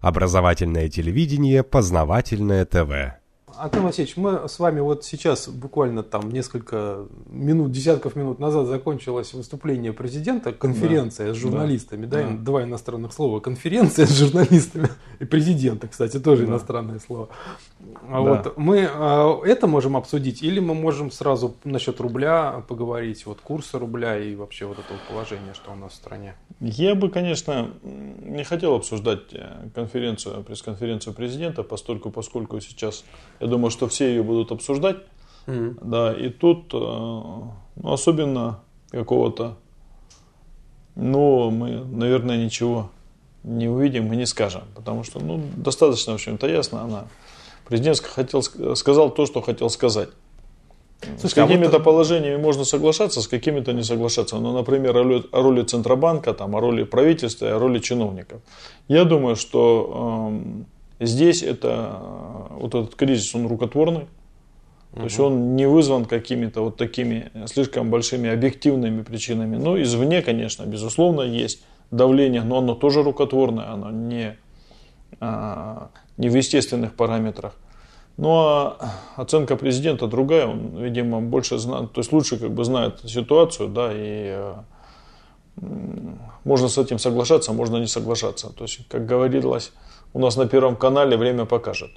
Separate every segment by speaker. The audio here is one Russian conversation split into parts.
Speaker 1: Образовательное телевидение, познавательное ТВ.
Speaker 2: Антон Васильевич, мы с вами вот сейчас буквально там несколько минут, десятков минут назад закончилось выступление президента, конференция да. с журналистами, да, да, два иностранных слова, конференция с журналистами и президента, кстати, тоже да. иностранное слово. А да. Вот мы а, это можем обсудить или мы можем сразу насчет рубля поговорить, вот курса рубля и вообще вот этого положения, что у нас в стране?
Speaker 3: Я бы, конечно, не хотел обсуждать э, конференцию, пресс-конференцию президента, постольку, поскольку сейчас, я думаю, что все ее будут обсуждать. Mm-hmm. Да, и тут э, ну, особенно какого-то, ну, мы, наверное, ничего не увидим и не скажем, потому что, ну, достаточно, в общем-то, ясно, она президент хотел, сказал то, что хотел сказать. Слушай, с какими-то а вот... положениями можно соглашаться, с какими-то не соглашаться. Ну, например, о роли, о роли Центробанка, там, о роли правительства, о роли чиновников. Я думаю, что э, здесь это, э, вот этот кризис, он рукотворный. То есть он не вызван какими-то вот такими слишком большими объективными причинами. Ну, извне, конечно, безусловно, есть давление, но оно тоже рукотворное, оно не, а, не в естественных параметрах. Ну а оценка президента другая, он, видимо, больше знает, то есть лучше как бы знает ситуацию, да, и э, можно с этим соглашаться, можно не соглашаться. То есть, как говорилось у нас на Первом канале, время покажет.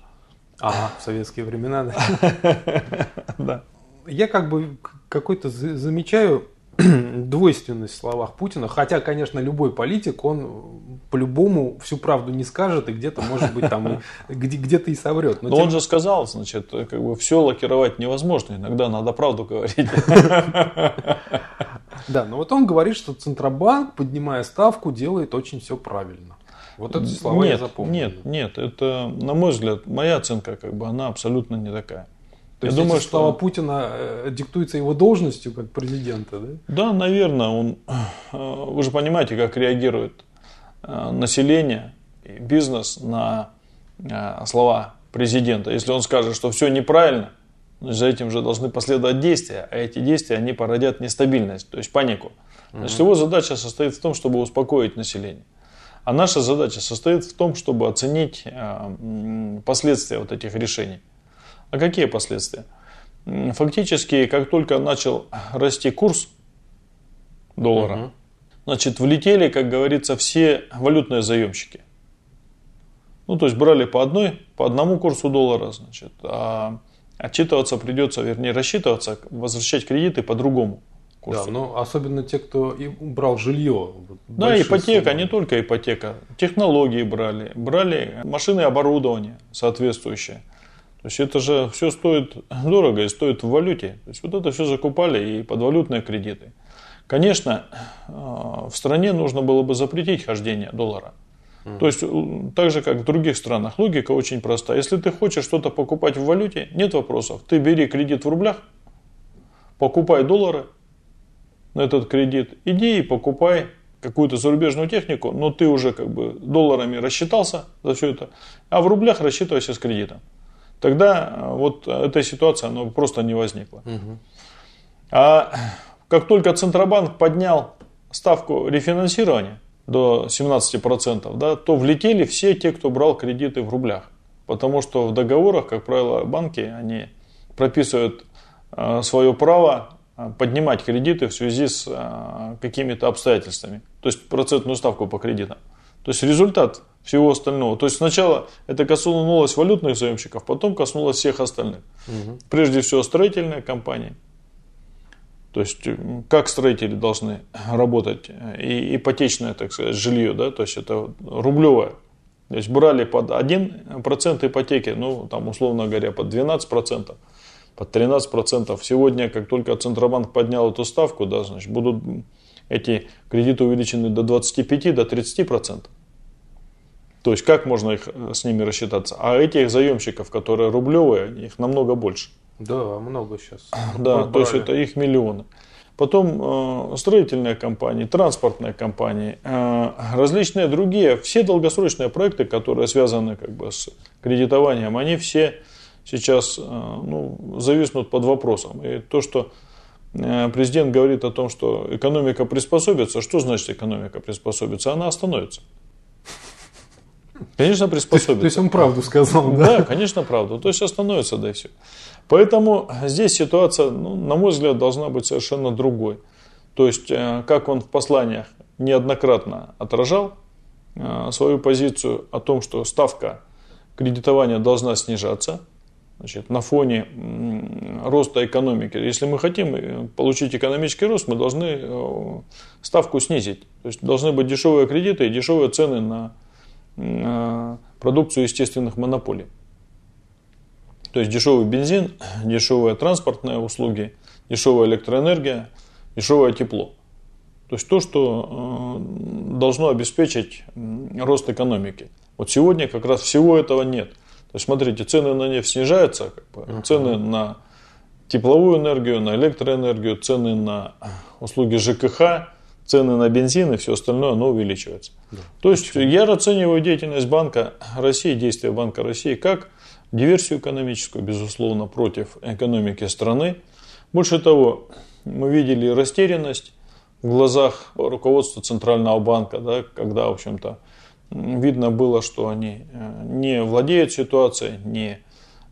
Speaker 2: Ага, в советские времена, да. Да. Я как бы какой-то замечаю двойственность в словах Путина, хотя, конечно, любой политик, он по-любому всю правду не скажет и где-то, может быть, там где-то и соврет.
Speaker 3: Но, Но тем... он же сказал, значит, как бы все лакировать невозможно, иногда надо правду говорить.
Speaker 2: Да, но вот он говорит, что Центробанк, поднимая ставку, делает очень все правильно. Вот эти слова
Speaker 3: нет,
Speaker 2: я запомнил.
Speaker 3: Нет, нет, это, на мой взгляд, моя оценка, как бы, она абсолютно не такая.
Speaker 2: То я есть думаю, что слова Путина э, диктуется его должностью как президента, да?
Speaker 3: Да, наверное, он. Э, вы же понимаете, как реагирует э, население и бизнес на слова президента. Если он скажет, что все неправильно, за этим же должны последовать действия, а эти действия они породят нестабильность, то есть панику. Значит, его задача состоит в том, чтобы успокоить население. А наша задача состоит в том, чтобы оценить последствия вот этих решений. А какие последствия? Фактически, как только начал расти курс доллара, угу. значит, влетели, как говорится, все валютные заемщики. Ну, то есть брали по одной, по одному курсу доллара, значит, а отчитываться придется, вернее, рассчитываться, возвращать кредиты по другому
Speaker 2: курсу. Да, но особенно те, кто и брал жилье.
Speaker 3: Да, ипотека, суммы. не только ипотека. Технологии брали, брали машины и оборудование соответствующее. То есть это же все стоит дорого и стоит в валюте. То есть вот это все закупали и под валютные кредиты. Конечно, э, в стране нужно было бы запретить хождение доллара. То есть, э, так же, как в других странах, логика очень проста. Если ты хочешь что-то покупать в валюте, нет вопросов. Ты бери кредит в рублях, покупай доллары на этот кредит, иди и покупай какую-то зарубежную технику, но ты уже как бы долларами рассчитался за все это, а в рублях рассчитывайся с кредитом тогда э, вот эта ситуация она просто не возникла. Угу. А как только Центробанк поднял ставку рефинансирования до 17%, да, то влетели все те, кто брал кредиты в рублях. Потому что в договорах, как правило, банки они прописывают э, свое право э, поднимать кредиты в связи с какими-то обстоятельствами. То есть процентную ставку по кредитам. То есть результат всего остального. То есть сначала это коснулось валютных заемщиков, потом коснулось всех остальных. Угу. Прежде всего строительные компании. То есть как строители должны работать, и ипотечное, так сказать, жилье, да, то есть это рублевое. То есть брали под 1% ипотеки, ну там условно говоря под 12%, под 13%. Сегодня, как только Центробанк поднял эту ставку, да, значит, будут эти кредиты увеличены до 25, до 30%. То есть как можно их, э, с ними рассчитаться? А этих заемщиков, которые рублевые, их намного больше.
Speaker 2: Да, много сейчас.
Speaker 3: Да, Брали. то есть это их миллионы. Потом э, строительные компании, транспортные компании, э, различные другие, все долгосрочные проекты, которые связаны как бы с кредитованием, они все сейчас э, ну, зависнут под вопросом. И то, что э, президент говорит о том, что экономика приспособится, что значит экономика приспособится? Она остановится. Конечно, приспособится.
Speaker 2: То есть он правду сказал, да?
Speaker 3: Да, конечно, правду. То есть остановится, да и все. Поэтому здесь ситуация, ну, на мой взгляд, должна быть совершенно другой. То есть, э, как он в посланиях неоднократно отражал свою позицию о том, что ставка кредитования должна снижаться значит, на фоне роста экономики. Если мы хотим э, получить экономический рост, мы должны ставку снизить. То есть должны быть дешевые кредиты и дешевые цены на продукцию естественных монополий. То есть дешевый бензин, дешевые транспортные услуги, дешевая электроэнергия, дешевое тепло. То есть то, что э, должно обеспечить рост экономики. Вот сегодня как раз всего этого нет. Есть смотрите, цены на нефть снижаются, как бы, цены на тепловую энергию, на электроэнергию, цены на услуги ЖКХ, цены на бензин и все остальное, оно увеличивается. Да. То есть Почему? я расцениваю деятельность Банка России, действия Банка России как диверсию экономическую, безусловно, против экономики страны. Больше того, мы видели растерянность в глазах руководства Центрального банка, да, когда, в общем-то, видно было, что они э, не владеют ситуацией, не,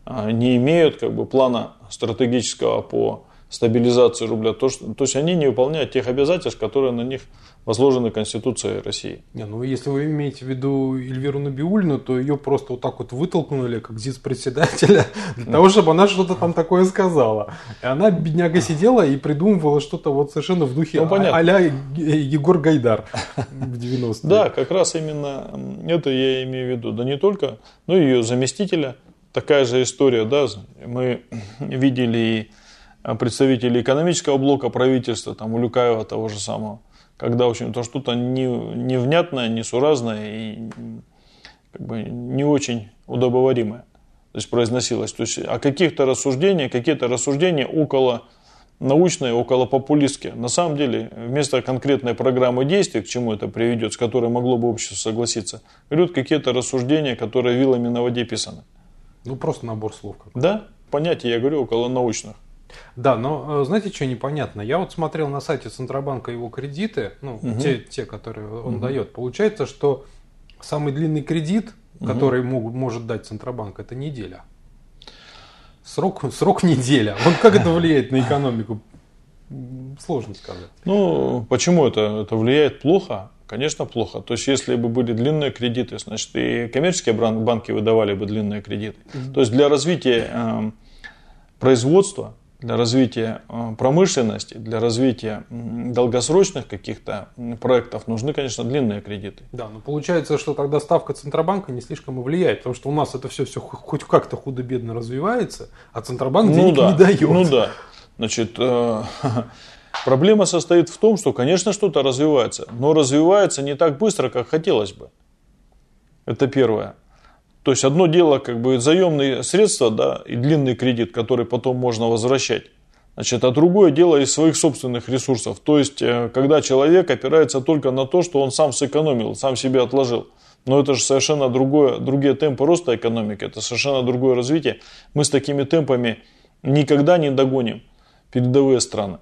Speaker 3: а, не имеют как бы, плана стратегического по стабилизации рубля. То, что, то есть они не выполняют тех обязательств, которые на них возложены Конституцией России.
Speaker 2: Не, ну если вы имеете в виду Эльвиру Набиульну, то ее просто вот так вот вытолкнули, как ЗИЦ-председателя, для того, чтобы она что-то там такое сказала. И она, бедняга, сидела и придумывала что-то вот совершенно в духе ну, а- а Егор Гайдар в 90-е.
Speaker 3: Да, как раз именно это я имею в виду. Да не только, но и ее заместителя. Такая же история, да, мы видели и представителей экономического блока правительства, там Улюкаева того же самого, когда, в общем-то, что-то не, невнятное, несуразное и как бы не очень удобоваримое то есть произносилось. То есть о каких-то рассуждениях, какие-то рассуждения около научные, около популистские. На самом деле, вместо конкретной программы действий, к чему это приведет, с которой могло бы общество согласиться, идут какие-то рассуждения, которые вилами на воде писаны.
Speaker 2: Ну, просто набор слов.
Speaker 3: Какой-то. Да, понятия, я говорю, около научных.
Speaker 2: Да, но э, знаете, что непонятно? Я вот смотрел на сайте Центробанка его кредиты, ну, угу. те, те, которые он угу. дает. Получается, что самый длинный кредит, угу. который мог, может дать Центробанк, это неделя. Срок, срок неделя. Вот как это влияет на экономику? Сложно сказать.
Speaker 3: Ну, почему это, это влияет плохо? Конечно, плохо. То есть, если бы были длинные кредиты, значит, и коммерческие банки выдавали бы длинные кредиты. То есть, для развития э, производства для развития э, промышленности, для развития долгосрочных каких-то проектов нужны, конечно, длинные кредиты.
Speaker 2: Да, но получается, что тогда ставка Центробанка не слишком и влияет, потому что у нас это все, все хоть как-то худо-бедно развивается, а Центробанк ну денег
Speaker 3: да,
Speaker 2: не дает.
Speaker 3: Ну да. Значит, э, проблема состоит в том, что, конечно, что-то развивается, но развивается не так быстро, как хотелось бы. Это первое. То есть одно дело как бы заемные средства да, и длинный кредит, который потом можно возвращать. Значит, а другое дело из своих собственных ресурсов. То есть, э, когда человек опирается только на то, что он сам сэкономил, сам себе отложил. Но это же совершенно другое, другие темпы роста экономики, это совершенно другое развитие. Мы с такими темпами никогда не догоним передовые страны,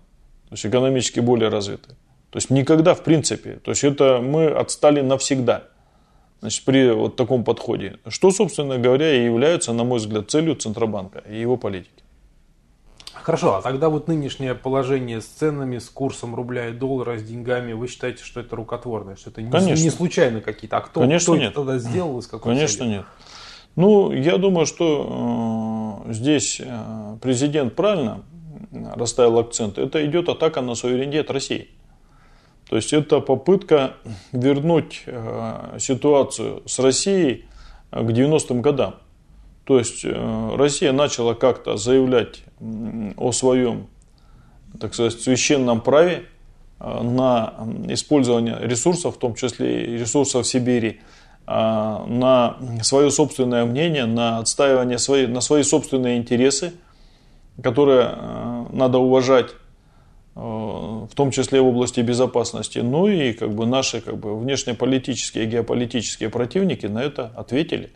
Speaker 3: то есть экономически более развитые. То есть никогда в принципе. То есть это мы отстали навсегда значит, при вот таком подходе. Что, собственно говоря, и является, на мой взгляд, целью Центробанка и его политики.
Speaker 2: Хорошо, а тогда вот нынешнее положение с ценами, с курсом рубля и доллара, с деньгами, вы считаете, что это рукотворное, что это не, не случайно какие-то, а кто,
Speaker 3: Конечно,
Speaker 2: кто
Speaker 3: нет.
Speaker 2: это тогда сделал, из какой
Speaker 3: Конечно
Speaker 2: цели?
Speaker 3: нет. Ну, я думаю, что э, здесь э, президент правильно расставил акцент. Это идет атака на суверенитет России. То есть это попытка вернуть э, ситуацию с Россией э, к 90-м годам. То есть э, Россия начала как-то заявлять о своем, так сказать, священном праве на использование ресурсов, в том числе и ресурсов Сибири, на свое собственное мнение, на отстаивание своей, на свои собственные интересы, которые надо уважать в том числе в области безопасности. Ну и как бы наши как бы, внешнеполитические и геополитические противники на это ответили.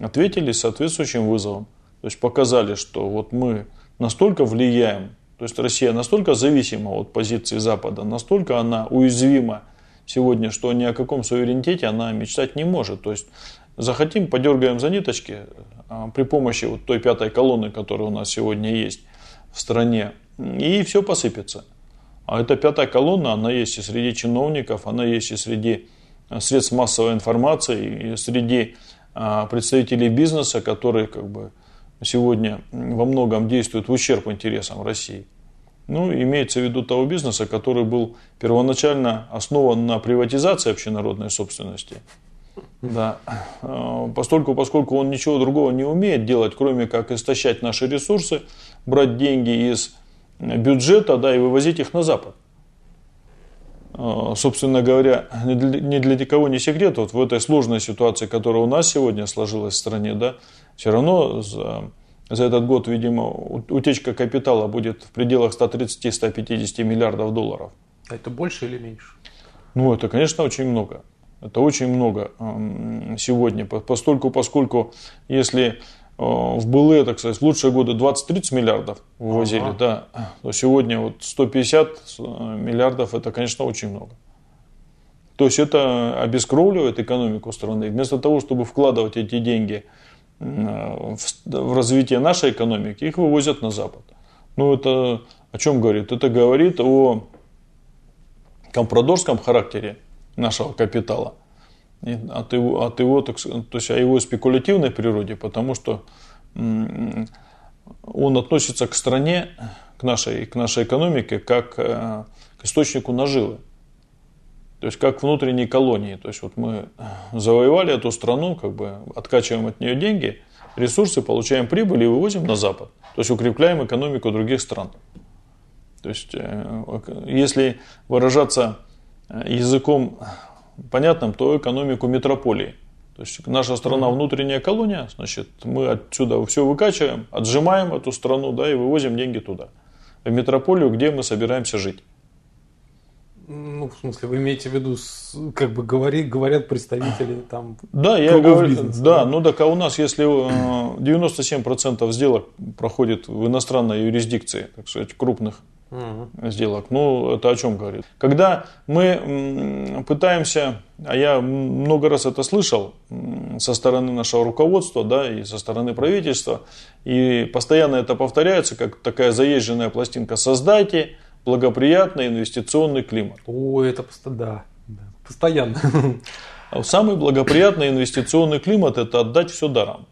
Speaker 3: Ответили соответствующим вызовом. То есть показали, что вот мы настолько влияем, то есть Россия настолько зависима от позиции Запада, настолько она уязвима сегодня, что ни о каком суверенитете она мечтать не может. То есть захотим, подергаем за ниточки а, при помощи вот той пятой колонны, которая у нас сегодня есть в стране, и все посыпется. А эта пятая колонна, она есть и среди чиновников, она есть и среди средств массовой информации, и среди а, представителей бизнеса, которые как бы сегодня во многом действуют в ущерб интересам России. Ну, имеется в виду того бизнеса, который был первоначально основан на приватизации общенародной собственности. Да. А, постольку, поскольку он ничего другого не умеет делать, кроме как истощать наши ресурсы, брать деньги из бюджета да, и вывозить их на Запад. А, собственно говоря, ни для кого не секрет, вот в этой сложной ситуации, которая у нас сегодня сложилась в стране, да, все равно за, за этот год, видимо, утечка капитала будет в пределах 130-150 миллиардов долларов.
Speaker 2: А это больше или меньше?
Speaker 3: Ну, это, конечно, очень много. Это очень много сегодня, постольку, поскольку если в былые, так сказать, в лучшие годы 20-30 миллиардов вывозили, ага. да, то сегодня вот 150 э, миллиардов это, конечно, очень много. То есть это обескровливает экономику страны. Вместо того, чтобы вкладывать эти деньги э, в развитие нашей экономики, их вывозят на Запад. Ну, это о чем говорит? Это говорит о компрадорском характере нашего капитала – от его, от его так, то есть о его спекулятивной природе, потому что он относится к стране, к нашей, к нашей экономике, как э, к источнику наживы. То есть как внутренней колонии. То есть вот мы завоевали эту страну, как бы откачиваем от нее деньги, ресурсы, получаем прибыль и вывозим на Запад. То есть укрепляем экономику других стран. То есть э, если выражаться э, языком понятным, то экономику метрополии. То есть наша страна внутренняя колония, значит, мы отсюда все выкачиваем, отжимаем эту страну, да, и вывозим деньги туда. В метрополию, где мы собираемся жить.
Speaker 2: Ну, в смысле, вы имеете в виду, как бы говорит, говорят представители там.
Speaker 3: Да, я говорю, бизнеса, да, да, ну так а у нас, если 97% э, сделок проходит в иностранной юрисдикции, так сказать, крупных угу. сделок. Ну, это о чем говорит? Когда мы пытаемся, а я много раз это слышал со стороны нашего руководства, да, и со стороны правительства, и постоянно это повторяется, как такая заезженная пластинка. Создайте благоприятный инвестиционный климат.
Speaker 2: О, это да, да постоянно.
Speaker 3: А самый благоприятный инвестиционный климат – это отдать все даром.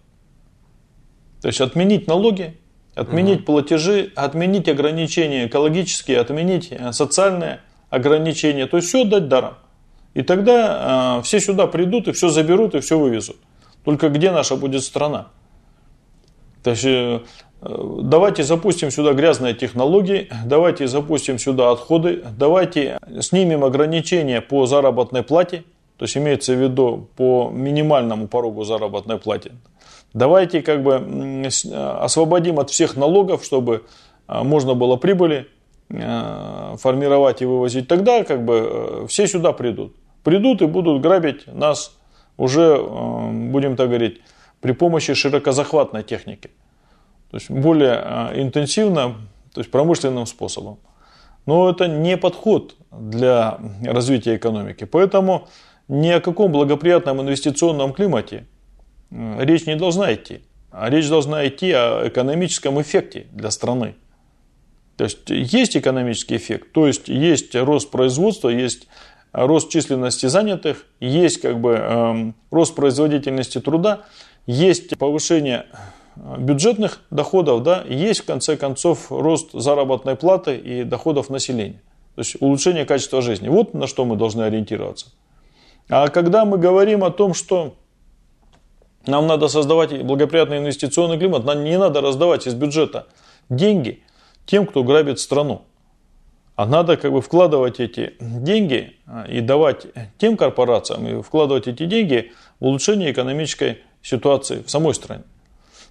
Speaker 3: То есть отменить налоги, Отменить угу. платежи, отменить ограничения экологические, отменить э, социальные ограничения. То есть все отдать даром. И тогда э, все сюда придут и все заберут и все вывезут. Только где наша будет страна? То есть э, давайте запустим сюда грязные технологии, давайте запустим сюда отходы, давайте снимем ограничения по заработной плате, то есть имеется в виду по минимальному порогу заработной платы. Давайте как бы освободим от всех налогов, чтобы а, можно было прибыли а, формировать и вывозить. Тогда как бы э, все сюда придут. Придут и будут грабить нас уже, э, будем так говорить, при помощи широкозахватной техники. То есть более э, интенсивно, то есть промышленным способом. Но это не подход для развития экономики. Поэтому ни о каком благоприятном инвестиционном климате речь не должна идти. А речь должна идти о экономическом эффекте для страны. То есть есть экономический эффект, то есть есть рост производства, есть рост численности занятых, есть как бы э, рост производительности труда, есть повышение бюджетных доходов, да, есть в конце концов рост заработной платы и доходов населения. То есть улучшение качества жизни. Вот на что мы должны ориентироваться. А когда мы говорим о том, что нам надо создавать благоприятный инвестиционный климат. Нам не надо раздавать из бюджета деньги тем, кто грабит страну. А надо как бы вкладывать эти деньги а, и давать тем корпорациям, и вкладывать эти деньги в улучшение экономической ситуации в самой стране.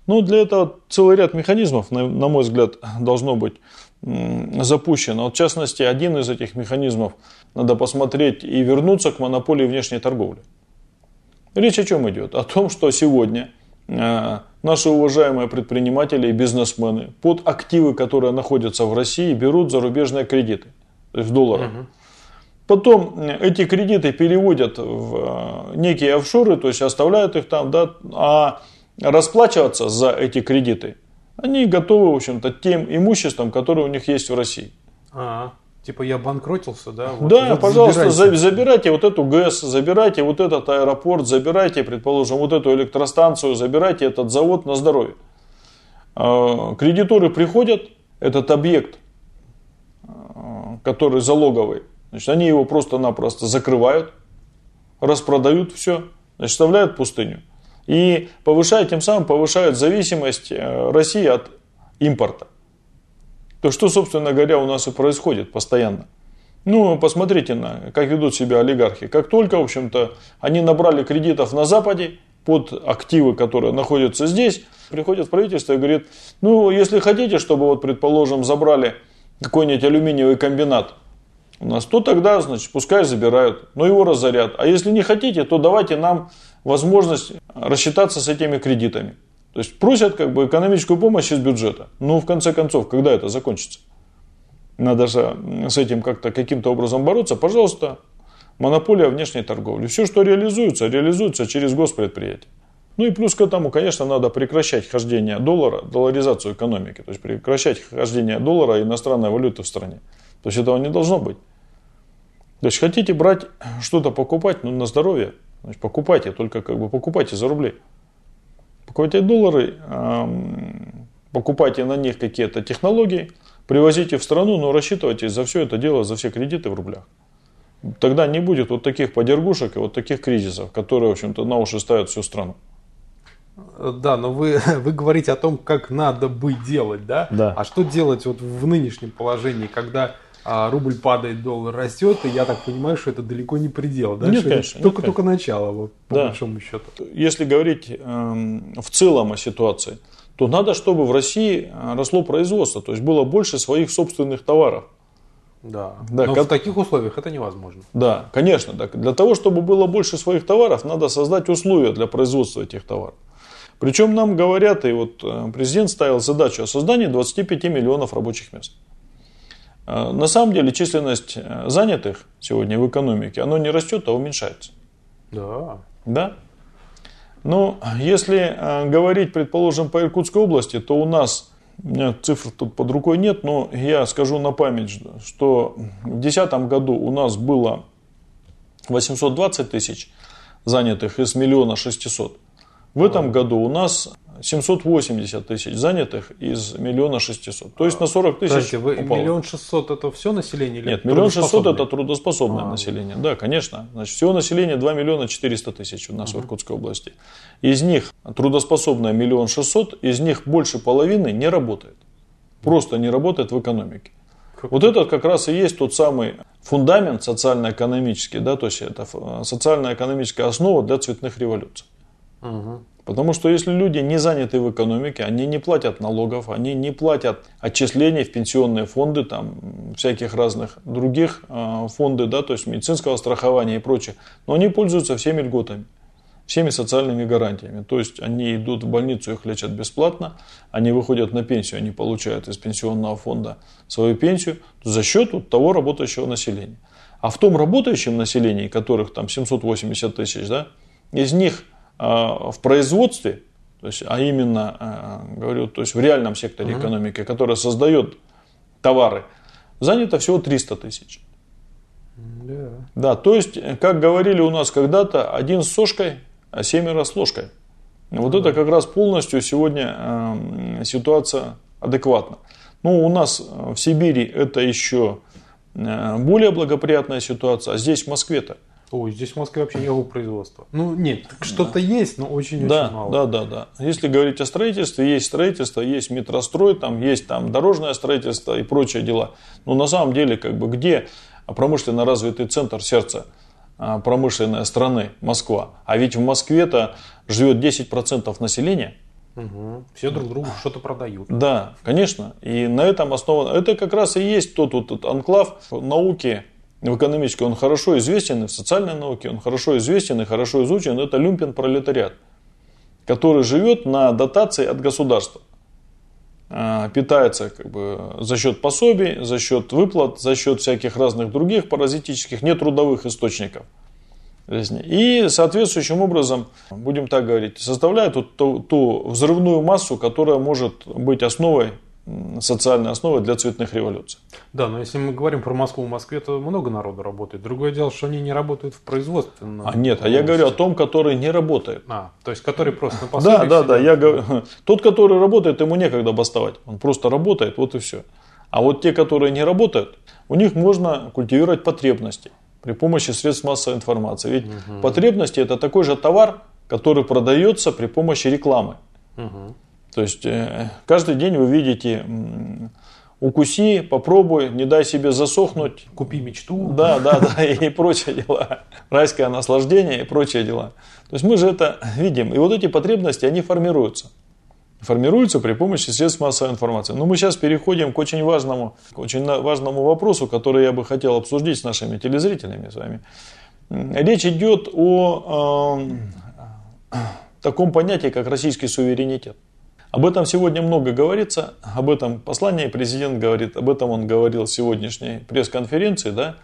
Speaker 3: Ну, для этого целый ряд механизмов, на мой взгляд, должно быть запущено. Вот, в частности, один из этих механизмов надо посмотреть и вернуться к монополии внешней торговли. Речь о чем идет? О том, что сегодня э, наши уважаемые предприниматели и бизнесмены под активы, которые находятся в России, берут зарубежные кредиты, то есть в долларах. Угу. Потом эти кредиты переводят в э, некие офшоры, то есть оставляют их там, да, а расплачиваться за эти кредиты они готовы, в общем-то, тем имуществом, которое у них есть в России.
Speaker 2: А, типа я банкротился, да?
Speaker 3: Вот, да, вот пожалуйста, забирайте. забирайте вот эту ГЭС, забирайте вот этот аэропорт, забирайте, предположим, вот эту электростанцию, забирайте этот завод на здоровье. А, кредиторы приходят, этот объект, а, который залоговый, значит, они его просто-напросто закрывают, распродают все, значит, вставляют пустыню. И повышают, тем самым повышают зависимость э, России от импорта. То, что, собственно говоря, у нас и происходит постоянно. Ну, посмотрите на, как ведут себя олигархи. Как только, в общем-то, они набрали кредитов на Западе под активы, которые находятся здесь, приходят в правительство и говорит, ну, если хотите, чтобы, вот, предположим, забрали какой-нибудь алюминиевый комбинат у нас, то тогда, значит, пускай забирают, но его разорят. А если не хотите, то давайте нам возможность рассчитаться с этими кредитами. То есть просят как бы экономическую помощь из бюджета. Ну, в конце концов, когда это закончится? Надо же с этим как-то каким-то образом бороться. Пожалуйста, монополия внешней торговли. Все, что реализуется, реализуется через госпредприятие. Ну и плюс к этому, конечно, надо прекращать хождение доллара, долларизацию экономики. То есть прекращать хождение доллара и иностранной валюты в стране. То есть этого не должно быть. То есть хотите брать что-то покупать, ну на здоровье, значит, покупайте, только как бы покупайте за рубли. Покупайте доллары, покупайте на них какие-то технологии, привозите в страну, но рассчитывайте за все это дело, за все кредиты в рублях. Тогда не будет вот таких подергушек и вот таких кризисов, которые, в общем-то, на уши ставят всю страну.
Speaker 2: Да, но вы, вы говорите о том, как надо бы делать, да?
Speaker 3: Да.
Speaker 2: А что делать вот в нынешнем положении, когда а рубль падает, доллар растет, и я так понимаю, что это далеко не предел, да?
Speaker 3: Нет,
Speaker 2: что
Speaker 3: конечно.
Speaker 2: Только,
Speaker 3: нет,
Speaker 2: только начало, вот, по
Speaker 3: да.
Speaker 2: большому счету.
Speaker 3: Если говорить э, в целом о ситуации, то надо, чтобы в России э, росло производство, то есть было больше своих собственных товаров.
Speaker 2: Да, да но как... в таких условиях это невозможно.
Speaker 3: Да, конечно. Так. Для того, чтобы было больше своих товаров, надо создать условия для производства этих товаров. Причем нам говорят, и вот э, президент ставил задачу о создании 25 миллионов рабочих мест. А, на самом деле численность э, занятых сегодня в экономике, оно не растет, а уменьшается.
Speaker 2: Да.
Speaker 3: Да? Ну, если э, говорить, предположим, по Иркутской области, то у нас, у меня цифр тут под рукой нет, но я скажу на память, что в 2010 году у нас было 820 тысяч занятых из миллиона 600. В этом году у нас 780 тысяч занятых из миллиона 600. То есть на 40 тысяч
Speaker 2: Подождите, вы упало. миллион шестьсот это все население? Или
Speaker 3: Нет, миллион шестьсот это трудоспособное а, население. Да, конечно. Значит, всего населения 2 миллиона 400 тысяч у нас угу. в Иркутской области. Из них трудоспособное миллион шестьсот, из них больше половины не работает. Просто не работает в экономике. Как вот это как раз и есть тот самый фундамент социально-экономический, да, то есть это социально-экономическая основа для цветных революций.
Speaker 2: Угу.
Speaker 3: Потому что если люди не заняты в экономике, они не платят налогов, они не платят отчислений в пенсионные фонды, там, всяких разных других э, фонды, да, то есть медицинского страхования и прочее, но они пользуются всеми льготами, всеми социальными гарантиями. То есть они идут в больницу, их лечат бесплатно, они выходят на пенсию, они получают из пенсионного фонда свою пенсию за счет вот того работающего населения. А в том работающем населении, которых там 780 тысяч, да, из них а, в производстве, то есть, а именно, а, говорю, то есть в реальном секторе uh-huh. экономики, который создает товары, занято всего 300 тысяч.
Speaker 2: Yeah.
Speaker 3: Да, то есть, как говорили у нас когда-то, один с сошкой, а семеро с ложкой. Вот uh-huh. это как раз полностью сегодня э, ситуация адекватна. Ну, у нас в Сибири это еще более благоприятная ситуация, а здесь в Москве-то
Speaker 2: Ой, здесь в Москве вообще никакого производства. Ну, нет, что-то да. есть, но очень-очень
Speaker 3: да,
Speaker 2: мало.
Speaker 3: Да, да, да. Если говорить о строительстве, есть строительство, есть метрострой, там есть там дорожное строительство и прочие дела. Но на самом деле, как бы, где промышленно развитый центр сердца а, промышленной страны Москва? А ведь в Москве-то живет 10% населения.
Speaker 2: Угу. Все друг другу что-то продают.
Speaker 3: Да, конечно. И на этом основано. Это как раз и есть тот вот тот анклав науки, в экономической он хорошо известен, и в социальной науке он хорошо известен и хорошо изучен, это люмпен пролетариат, который живет на дотации от государства. э, питается как бы, за счет пособий, за счет выплат, за счет всяких разных других паразитических, нетрудовых источников. И соответствующим образом, будем так говорить, составляет ту, ту взрывную массу, которая может быть основой социальной основой для цветных революций.
Speaker 2: Да, но если мы говорим про Москву, в Москве то много народу работает. Другое дело, что они не работают в производственном.
Speaker 3: А нет, а я говорю о том, который не работает.
Speaker 2: А, то есть который просто
Speaker 3: на Да, да, да. Я говорю, тот, который работает, ему некогда бастовать. Он просто работает, вот и все. А вот те, которые не работают, у них можно культивировать потребности при помощи средств массовой информации. Ведь угу. потребности это такой же товар, который продается при помощи рекламы. Угу. То есть э, каждый день вы видите укуси, попробуй, не дай себе засохнуть.
Speaker 2: Купи мечту.
Speaker 3: Да, да, да, и прочие дела. Райское наслаждение и прочие дела. То есть мы же это видим. И вот эти потребности, они формируются. Формируются при помощи средств массовой информации. Но мы сейчас переходим к очень важному, к очень важному вопросу, который я бы хотел обсудить с нашими телезрителями с вами. Речь идет о э, таком понятии, как российский суверенитет. Об этом сегодня много говорится, об этом послание президент говорит, об этом он говорил в сегодняшней пресс-конференции. Да?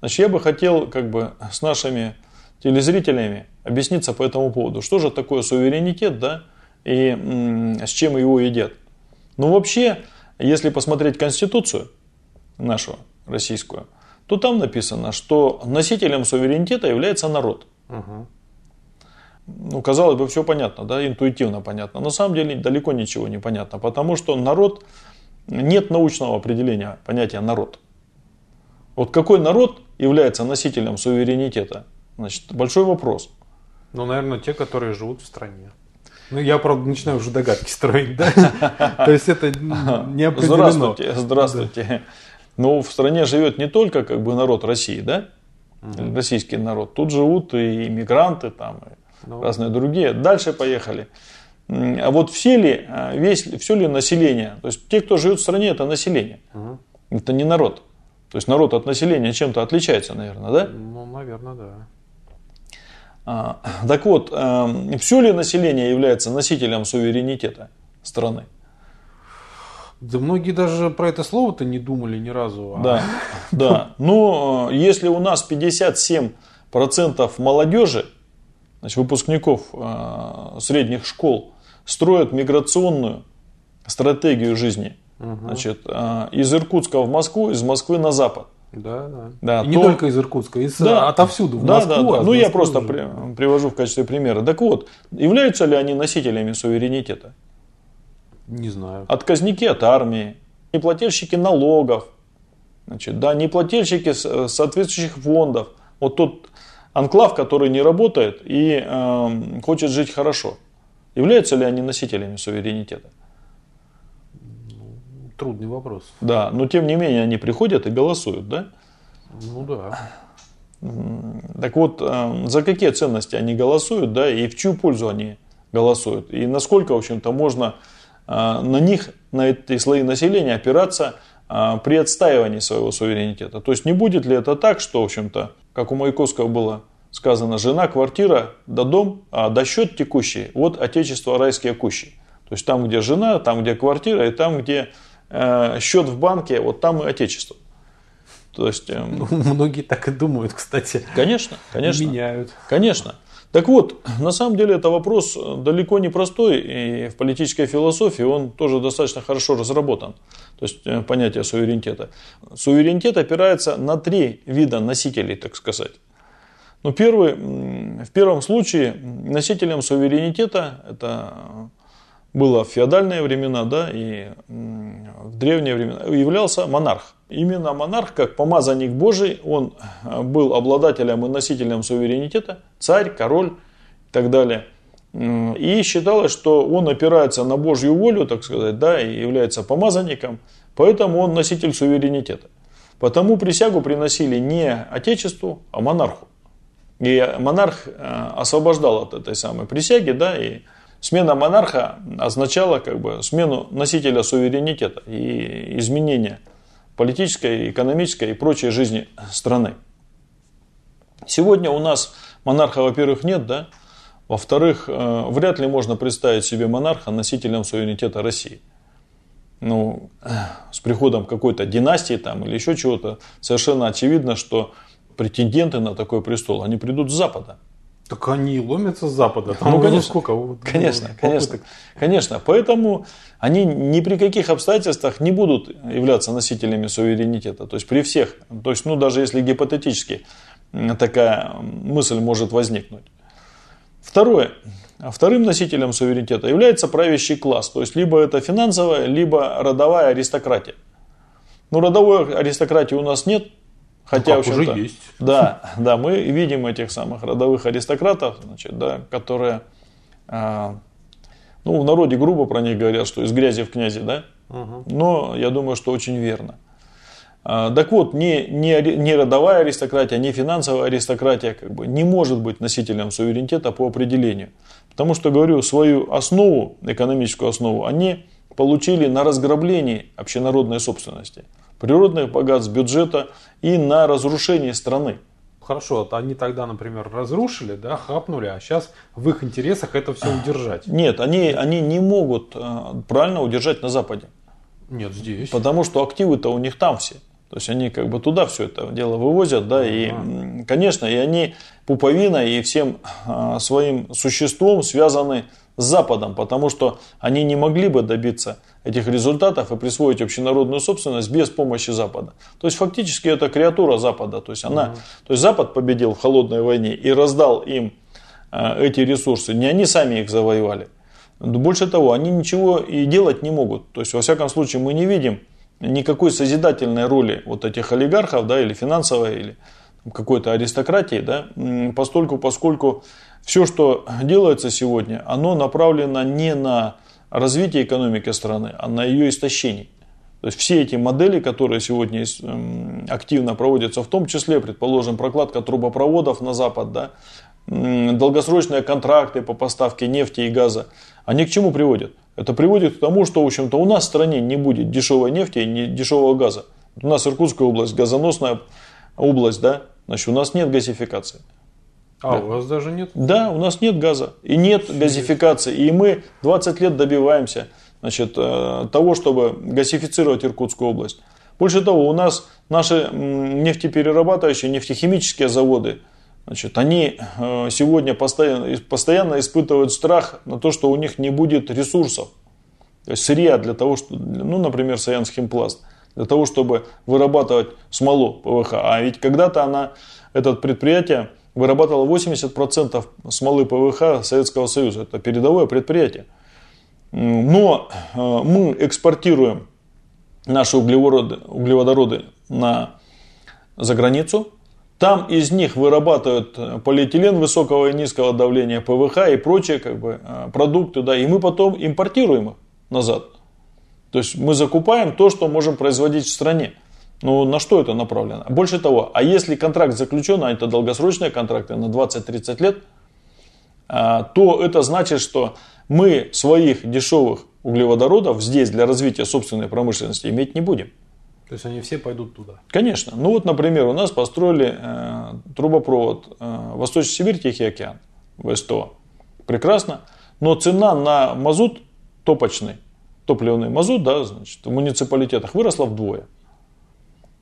Speaker 3: Значит, я бы хотел как бы с нашими телезрителями объясниться по этому поводу. Что же такое суверенитет, да, и м- с чем его едят. Ну, вообще, если посмотреть Конституцию нашу российскую, то там написано, что носителем суверенитета является народ. Угу ну, казалось бы, все понятно, да, интуитивно понятно. На самом деле далеко ничего не понятно, потому что народ, нет научного определения понятия народ. Вот какой народ является носителем суверенитета? Значит, большой вопрос.
Speaker 2: Ну, наверное, те, которые живут в стране. Ну, я, правда, начинаю уже догадки строить, да? То есть это не определено.
Speaker 3: Здравствуйте, здравствуйте. Но в стране живет не только как бы народ России, да? Российский народ. Тут живут и иммигранты, там, и ну. разные другие. Дальше поехали. А вот все ли, а, весь, все ли население, то есть те, кто живет в стране, это население, угу. это не народ. То есть народ от населения чем-то отличается, наверное, да?
Speaker 2: Ну, наверное, да.
Speaker 3: А, так вот, а, все ли население является носителем суверенитета страны?
Speaker 2: Да многие даже про это слово-то не думали ни разу.
Speaker 3: А... Да, да. Но если у нас 57% молодежи, значит, выпускников э, средних школ строят миграционную стратегию жизни. Угу. Значит, э, из Иркутска в Москву, из Москвы на запад.
Speaker 2: Да, да. да и то... не только из Иркутска, из
Speaker 3: да,
Speaker 2: отовсюду.
Speaker 3: В Москву, да, да. А ну, я просто при, привожу в качестве примера. Так вот, являются ли они носителями суверенитета?
Speaker 2: Не знаю.
Speaker 3: Отказники от армии, неплательщики налогов, значит, да, неплательщики соответствующих фондов. Вот тут анклав, который не работает и э, хочет жить хорошо. Являются ли они носителями суверенитета?
Speaker 2: Трудный вопрос.
Speaker 3: Да, но тем не менее они приходят и голосуют, да?
Speaker 2: Ну да.
Speaker 3: Так вот, э, за какие ценности они голосуют, да, и в чью пользу они голосуют? И насколько, в общем-то, можно э, на них, на эти слои населения опираться э, при отстаивании своего суверенитета? То есть не будет ли это так, что, в общем-то, как у Маяковского было сказано, жена, квартира, да дом, а да счет текущий, вот отечество райские кущи. То есть там, где жена, там, где квартира, и там, где э, счет в банке, вот там и отечество.
Speaker 2: То есть, э, ну, многие так и думают, кстати.
Speaker 3: Конечно, конечно.
Speaker 2: Меняют.
Speaker 3: Конечно. Так вот, на самом деле это вопрос далеко не простой, и в политической философии он тоже достаточно хорошо разработан. То есть э, понятие суверенитета. Суверенитет опирается на три вида носителей, так сказать. Ну, первый, в первом случае носителем суверенитета это было в феодальные времена, да, и в древние времена являлся монарх. Именно монарх, как помазанник Божий, он э, был обладателем и носителем суверенитета, царь, король и так далее. И считалось, что он опирается на Божью волю, так сказать, да, и является помазанником, поэтому он носитель суверенитета. Потому присягу приносили не отечеству, а монарху. И монарх э, освобождал от этой самой присяги, да, и смена монарха означала как бы смену носителя суверенитета и изменение политической, экономической и прочей жизни страны. Сегодня у нас монарха, во-первых, нет, да, во-вторых, э, вряд ли можно представить себе монарха носителем суверенитета России. ну, с приходом какой-то династии там или еще чего-то, совершенно очевидно, что претенденты на такой престол, они придут с Запада.
Speaker 2: Так они ломятся с Запада.
Speaker 3: Там ну, конечно, сколько? Конечно, ну, конечно, конечно. Поэтому они ни при каких обстоятельствах не будут являться носителями суверенитета. То есть при всех, то есть, ну, даже если гипотетически такая мысль может возникнуть. Второе. Вторым носителем суверенитета является правящий класс. То есть, либо это финансовая, либо родовая аристократия. Ну, родовой аристократии у нас нет, Хотя,
Speaker 2: ну, как, уже есть.
Speaker 3: Да, да, мы видим этих самых родовых аристократов, значит, да, которые, а, ну, в народе грубо про них говорят, что из грязи в князи, да, угу. но я думаю, что очень верно. А, так вот, не, не, не родовая аристократия, не финансовая аристократия как бы, не может быть носителем суверенитета по определению. Потому что, говорю, свою основу, экономическую основу, они получили на разграблении общенародной собственности природных богатств, бюджета и на разрушение страны.
Speaker 2: Хорошо, они тогда, например, разрушили, да, хапнули, а сейчас в их интересах это все удержать.
Speaker 3: Нет, они, они не могут э, правильно удержать на Западе.
Speaker 2: Нет, здесь.
Speaker 3: Потому что активы-то у них там все. То есть они как бы туда все это дело вывозят, да, и, конечно, и они пуповина и всем э, своим существом связаны с Западом, потому что они не могли бы добиться этих результатов и присвоить общенародную собственность без помощи Запада. То есть фактически это креатура Запада. То есть, она, mm то есть Запад победил в холодной войне и раздал им э, эти ресурсы. Не они сами их завоевали. Больше того, они ничего и делать не могут. То есть, во всяком случае, мы не видим никакой созидательной роли вот этих олигархов, да, или финансовой, или какой-то аристократии, да, постольку, поскольку все, что делается сегодня, оно направлено не на развитие экономики страны, а на ее истощение. То есть все эти модели, которые сегодня эм, активно проводятся, в том числе, предположим, прокладка трубопроводов на Запад, да, долгосрочные контракты по поставке нефти и газа, они к чему приводят? Это приводит к тому, что, в общем-то, у нас в стране не будет дешевой нефти и дешевого газа. У нас Иркутская область, газоносная область, да, значит, у нас нет газификации.
Speaker 2: А, да. у вас даже нет?
Speaker 3: Да, у нас нет газа. И нет газификации. И мы 20 лет добиваемся значит, э, того, чтобы газифицировать Иркутскую область. Больше того, у нас наши нефтеперерабатывающие, нефтехимические заводы, значит, они э, сегодня постоянно, постоянно испытывают страх на то, что у них не будет ресурсов. То есть сырья для того, что, ну, например, Саянсхимпласт, для того, чтобы вырабатывать смолу ПВХ. А ведь когда-то она, это предприятие, вырабатывало 80% смолы ПВХ Советского Союза. Это передовое предприятие. Но э, мы экспортируем наши углеводороды, углеводороды на, за границу. Там из них вырабатывают полиэтилен высокого и низкого давления, ПВХ и прочие как бы, э, продукты. Да, и мы потом импортируем их назад. То есть мы закупаем то, что можем производить в стране. Ну, на что это направлено? Больше того, а если контракт заключен, а это долгосрочные контракты на 20-30 лет, а, то это значит, что мы своих дешевых углеводородов здесь для развития собственной промышленности иметь не будем.
Speaker 2: То есть они все пойдут туда?
Speaker 3: Конечно. Ну вот, например, у нас построили э, трубопровод э, Восточный Сибирь, Тихий океан, ВСТО. Прекрасно. Но цена на мазут топочный, топливный мазут, да, значит, в муниципалитетах выросла вдвое.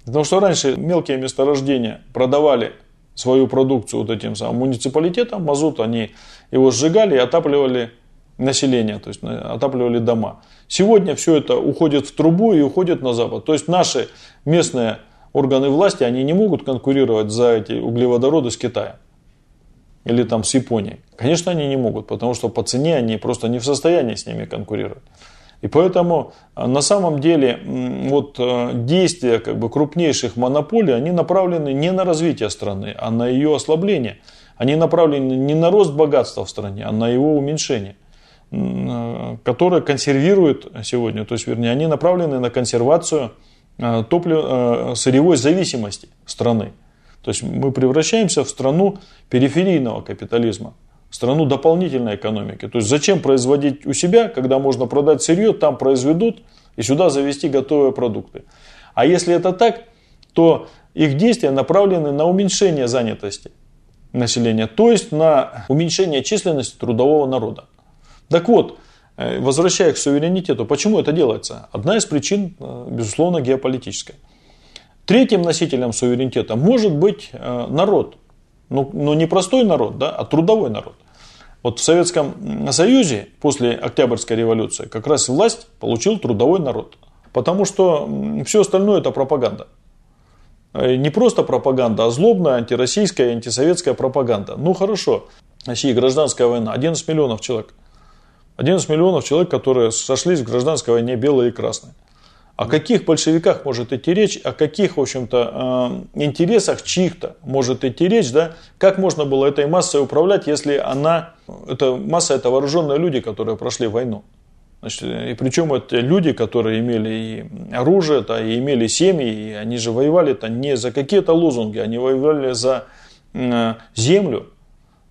Speaker 3: Потому что раньше мелкие месторождения продавали свою продукцию вот этим самым муниципалитетам, мазут, они его сжигали и отапливали население, то есть отапливали дома. Сегодня все это уходит в трубу и уходит на запад. То есть наши местные органы власти, они не могут конкурировать за эти углеводороды с Китаем или там с Японией. Конечно, они не могут, потому что по цене они просто не в состоянии с ними конкурировать. И поэтому э, на самом деле вот э, действия как бы, крупнейших монополий, они направлены не на развитие страны, а на ее ослабление. Они направлены не на рост богатства в стране, а на его уменьшение, э, которое консервирует сегодня, то есть, вернее, они направлены на консервацию топлив, сырьевой зависимости страны. То есть мы превращаемся в страну периферийного капитализма страну дополнительной экономики. То есть зачем производить у себя, когда можно продать сырье, там произведут и сюда завести готовые продукты. А если это так, то их действия направлены на уменьшение занятости населения, то есть на уменьшение численности трудового народа. Так вот, э, возвращая к суверенитету, почему это делается? Одна из причин, э, безусловно, геополитическая. Третьим носителем суверенитета может быть э, народ. Но, ну, но не простой народ, да, а трудовой народ. Вот в Советском Союзе после Октябрьской революции как раз власть получил трудовой народ. Потому что все остальное это пропаганда. Э, не просто пропаганда, а злобная антироссийская, антисоветская пропаганда. Ну хорошо, в России гражданская война, 11 миллионов человек. 11 миллионов человек, которые сошлись в гражданской войне белые и красные. О каких большевиках может идти речь, о каких, в общем-то, э, интересах чьих-то может идти речь, да? Как можно было этой массой управлять, если она, эта масса, это вооруженные люди, которые прошли войну. Значит, и причем это люди, которые имели и оружие, -то, и имели семьи, и они же воевали-то не за какие-то лозунги, они воевали за э, землю,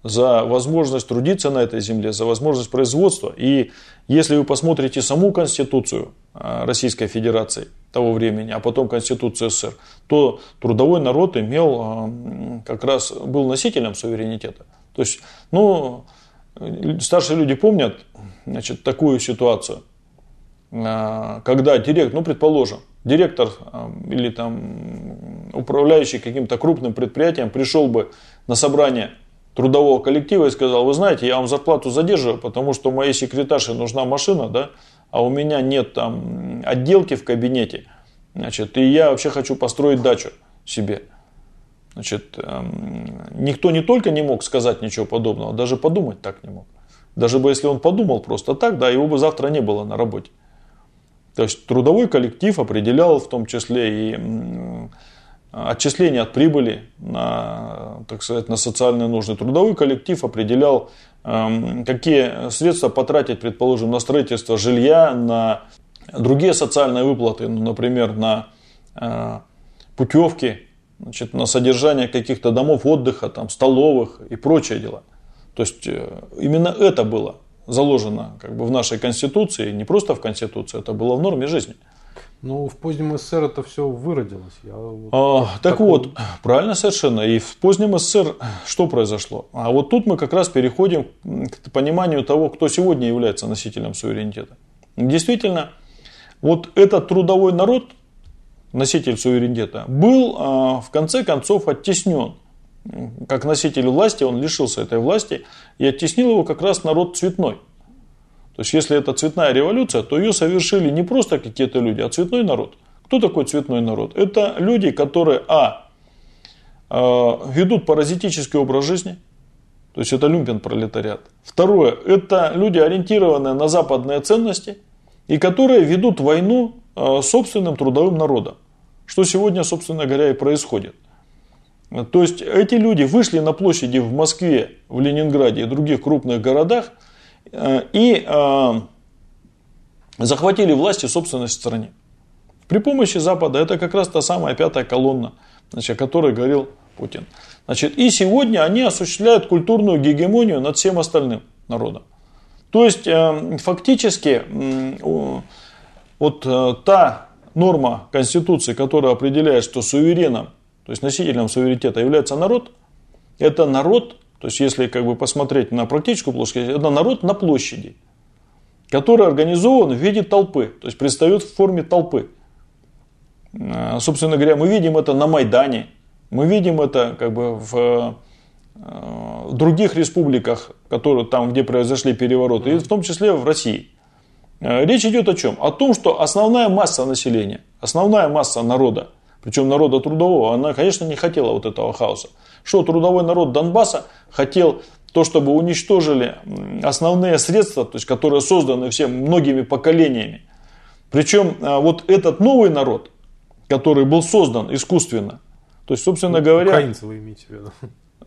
Speaker 3: за возможность трудиться на этой земле, за возможность производства. И если вы посмотрите саму Конституцию э, Российской Федерации того времени, а потом Конституцию СССР, то трудовой народ имел, э, как раз был носителем суверенитета. То есть, ну, старшие люди помнят значит, такую ситуацию, э, когда директор, ну, предположим, директор или там управляющий каким-то крупным предприятием пришел бы на собрание трудового коллектива и сказал, вы знаете, я вам зарплату задерживаю, потому что моей секретарше нужна машина, да, а у меня нет там отделки в кабинете, значит, и я вообще хочу построить дачу себе. Значит, эм, никто не только не мог сказать ничего подобного, даже подумать так не мог. Даже бы если он подумал просто так, да, его бы завтра не было на работе. То есть трудовой коллектив определял в том числе и отчисления от прибыли на, так сказать, на социальные нужды. Трудовой коллектив определял, эм, какие средства потратить, предположим, на строительство жилья, на другие социальные выплаты, ну, например, на э, путевки, значит, на содержание каких-то домов отдыха, там, столовых и прочие дела. То есть э, именно это было заложено как бы, в нашей Конституции, не просто в Конституции, это было в норме жизни.
Speaker 2: Ну, в позднем СССР это все выродилось. Я
Speaker 3: а, так такой... вот, правильно совершенно. И в позднем СССР что произошло? А вот тут мы как раз переходим к пониманию того, кто сегодня является носителем суверенитета. Действительно, вот этот трудовой народ, носитель суверенитета, был а, в конце концов оттеснен. Как носитель власти он лишился этой власти и оттеснил его как раз народ цветной – то есть, если это цветная революция, то ее совершили не просто какие-то люди, а цветной народ. Кто такой цветной народ? Это люди, которые, а, э, ведут паразитический образ жизни, то есть это люмпен пролетариат. Второе, это люди, ориентированные на западные ценности, и которые ведут войну э, собственным трудовым народом. Что сегодня, собственно говоря, и происходит. То есть эти люди вышли на площади в Москве, в Ленинграде и других крупных городах – и э, захватили власть и собственность в стране. При помощи Запада это как раз та самая пятая колонна, значит, о которой говорил Путин. Значит, и сегодня они осуществляют культурную гегемонию над всем остальным народом. То есть э, фактически вот та норма Конституции, которая определяет, что сувереном, то есть носителем суверенитета является народ, это народ то есть, если как бы посмотреть на практическую плоскость, это народ на площади, который организован в виде толпы, то есть предстает в форме толпы. А, собственно говоря, мы видим это на Майдане, мы видим это как бы в, в других республиках, которые, там, где произошли перевороты, и в том числе в России. А, речь идет о чем? О том, что основная масса населения, основная масса народа, причем народа трудового, она, конечно, не хотела вот этого хаоса. Что трудовой народ Донбасса хотел то, чтобы уничтожили основные средства, то есть, которые созданы всем многими поколениями. Причем а, вот этот новый народ, который был создан искусственно, то есть, собственно ну, говоря...
Speaker 2: Украинцы вы имеете в виду?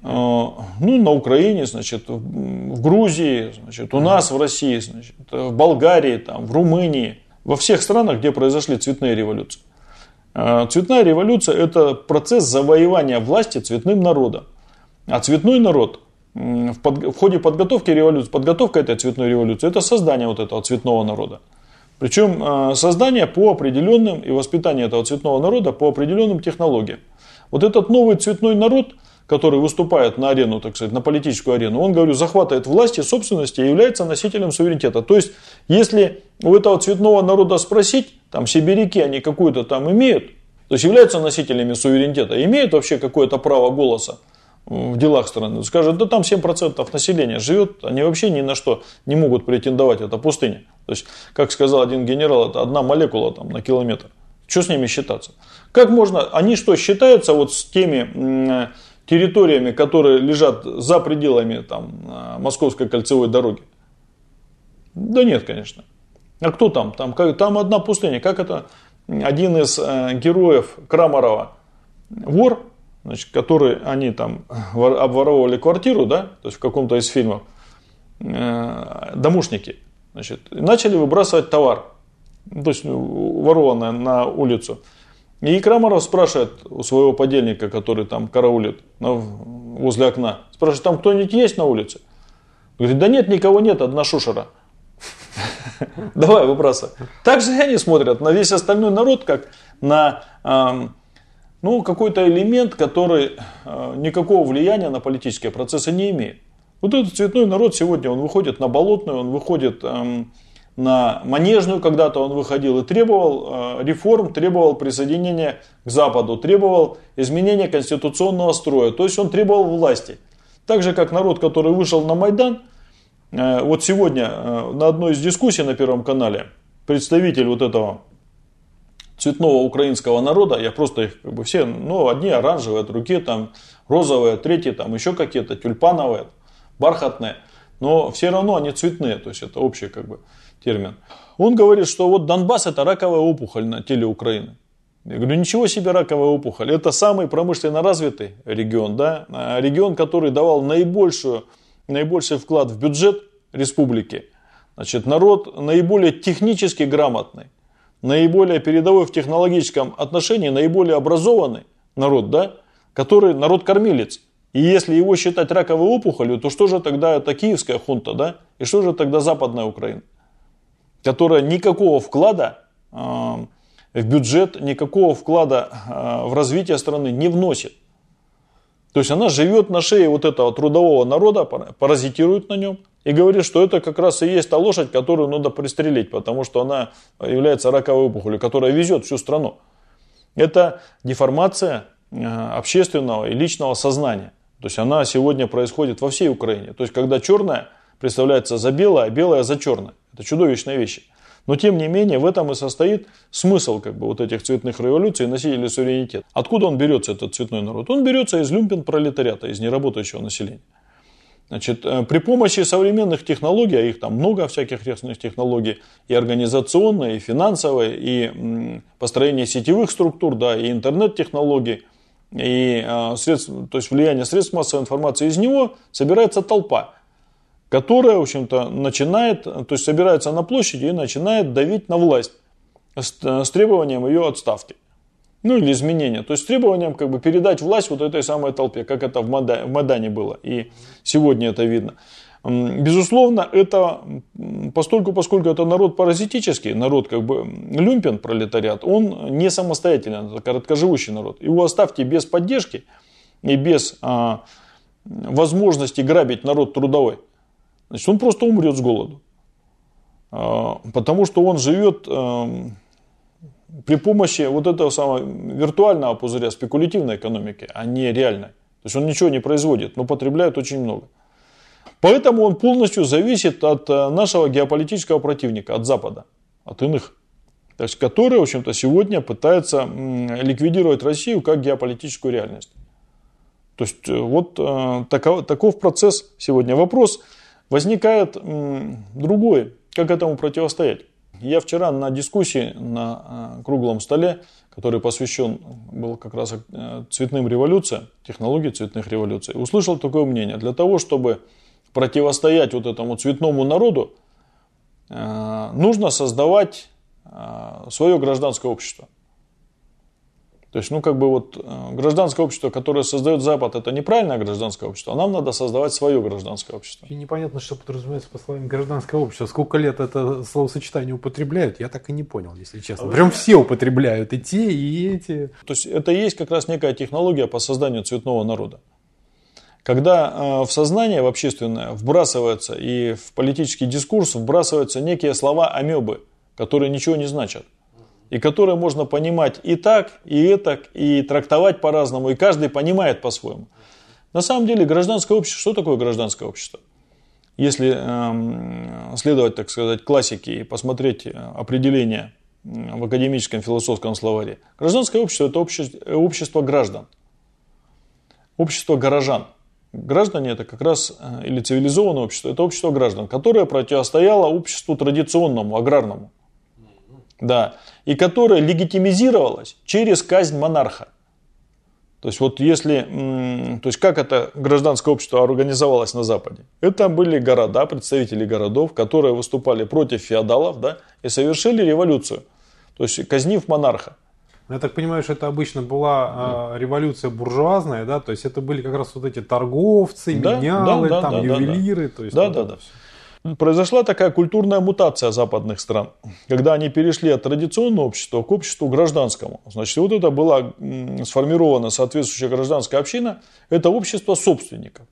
Speaker 3: А, ну, на Украине, значит, в Грузии, значит, у нас в России, значит, в Болгарии, там, в Румынии, во всех странах, где произошли цветные революции. А, цветная революция – это процесс завоевания власти цветным народом. А цветной народ в, под, в ходе подготовки революции, подготовка этой цветной революции, это создание вот этого цветного народа. Причем а, создание по определенным и воспитание этого цветного народа по определенным технологиям. Вот этот новый цветной народ, который выступает на арену, так сказать, на политическую арену, он, говорю, захватывает власть и собственности и является носителем суверенитета. То есть, если у этого цветного народа спросить, там сибиряки, они какую-то там имеют, то есть являются носителями суверенитета, имеют вообще какое-то право голоса в делах страны, скажут, да там 7% населения живет, они вообще ни на что не могут претендовать, это пустыня. То есть, как сказал один генерал, это одна молекула там на километр. Что с ними считаться? Как можно, они что, считаются вот с теми территориями, которые лежат за пределами там, Московской кольцевой дороги? Да нет, конечно. А кто там? Там, как, там одна пустыня. Как это один из э, героев Крамарова, вор, значит, который они там обворовывали квартиру, да, то есть в каком-то из фильмов, э, домушники, значит, начали выбрасывать товар, то есть ворованное на улицу. И Крамаров спрашивает у своего подельника, который там караулит возле окна, спрашивает, там кто-нибудь есть на улице? Говорит, да нет, никого нет, одна шушера. Давай, выбрасывай. Так же они смотрят на весь остальной народ, как на ну, какой-то элемент, который а, никакого влияния на политические процессы не имеет. Вот этот цветной народ сегодня, он выходит на болотную, он выходит на Манежную когда-то он выходил и требовал э, реформ, требовал присоединения к Западу, требовал изменения конституционного строя. То есть он требовал власти. Так же, как народ, который вышел на Майдан, э, вот сегодня э, на одной из дискуссий на Первом канале представитель вот этого цветного украинского народа, я просто их как бы все, ну, одни оранжевые, другие там розовые, третьи там еще какие-то тюльпановые, бархатные, но все равно они цветные, то есть это общий как бы термин. Он говорит, что вот Донбасс это раковая опухоль на теле Украины. Я говорю, ничего себе раковая опухоль. Это самый промышленно развитый регион, да? А регион, который давал наибольшую, наибольший вклад в бюджет республики. Значит, народ наиболее технически грамотный, наиболее передовой в технологическом отношении, наиболее образованный народ, да? который народ-кормилец. И если его считать раковой опухолью, то что же тогда это киевская хунта, да? И что же тогда западная Украина? Которая никакого вклада в бюджет, никакого вклада в развитие страны не вносит. То есть она живет на шее вот этого трудового народа, паразитирует на нем и говорит, что это как раз и есть та лошадь, которую надо пристрелить, потому что она является раковой опухолью, которая везет всю страну. Это деформация общественного и личного сознания. То есть она сегодня происходит во всей Украине. То есть когда черное представляется за белое, а белое за черное. Это чудовищные вещи. Но тем не менее в этом и состоит смысл как бы, вот этих цветных революций носителей суверенитета. Откуда он берется, этот цветной народ? Он берется из люмпен пролетариата, из неработающего населения. Значит, э, при помощи современных технологий, а их там много всяких разных технологий, и организационные, и финансовые, и построение сетевых структур, да, и интернет-технологий, и э, средств, то есть влияние средств массовой информации, из него собирается толпа которая, в общем-то, начинает, то есть собирается на площади и начинает давить на власть с, с требованием ее отставки. Ну или изменения. То есть с требованием как бы передать власть вот этой самой толпе, как это в Мадане, в Мадане было. И сегодня это видно. Безусловно, это постольку, поскольку это народ паразитический, народ как бы люмпен, пролетариат, он не самостоятельный, это короткоживущий народ. Его оставьте без поддержки и без а, возможности грабить народ трудовой значит, он просто умрет с голоду. А, потому что он живет эм, при помощи вот этого самого виртуального пузыря спекулятивной экономики, а не реальной. То есть он ничего не производит, но потребляет очень много. Поэтому он полностью зависит от э, нашего геополитического противника, от Запада, от иных. То есть, которые, в общем-то, сегодня пытаются ликвидировать Россию как геополитическую реальность. То есть, э, вот э, таков, таков процесс сегодня. Вопрос, Возникает другое, как этому противостоять. Я вчера на дискуссии на э, круглом столе, который посвящен был как раз э, цветным революциям, технологии цветных революций, услышал такое мнение. Для того, чтобы противостоять вот этому цветному народу, э, нужно создавать свое гражданское общество. То есть, ну, как бы вот э, гражданское общество, которое создает Запад, это неправильное гражданское общество, а нам надо создавать свое гражданское общество.
Speaker 2: И непонятно, что подразумевается по словам гражданское общество. Сколько лет это словосочетание употребляют, я так и не понял, если честно. Прям все употребляют, и те, и эти.
Speaker 3: То есть, это и есть как раз некая технология по созданию цветного народа. когда э, в сознание, в общественное, вбрасывается и в политический дискурс вбрасываются некие слова амебы, которые ничего не значат. И которые можно понимать и так, и этак, и трактовать по-разному, и каждый понимает по-своему. На самом деле гражданское общество, что такое гражданское общество? Если э, следовать, так сказать, классике и посмотреть определение в академическом философском словаре, гражданское общество – это общество, общество граждан, общество горожан – Граждане это как раз, э, или цивилизованное общество, это общество граждан, которое противостояло обществу традиционному, аграрному. Да, и которое легитимизировалось через казнь монарха. То есть вот если, то есть как это гражданское общество организовалось на Западе? Это были города, представители городов, которые выступали против феодалов, да, и совершили революцию. То есть казнив монарха.
Speaker 2: Я так понимаю, что это обычно была э, революция буржуазная, да, то есть это были как раз вот эти торговцы, да, менялы, да, да, там, да, ювелиры,
Speaker 3: да,
Speaker 2: то есть
Speaker 3: да, вот да, да. Все. Произошла такая культурная мутация западных стран, когда они перешли от традиционного общества к обществу гражданскому. Значит, вот это была сформирована соответствующая гражданская община, это общество собственников.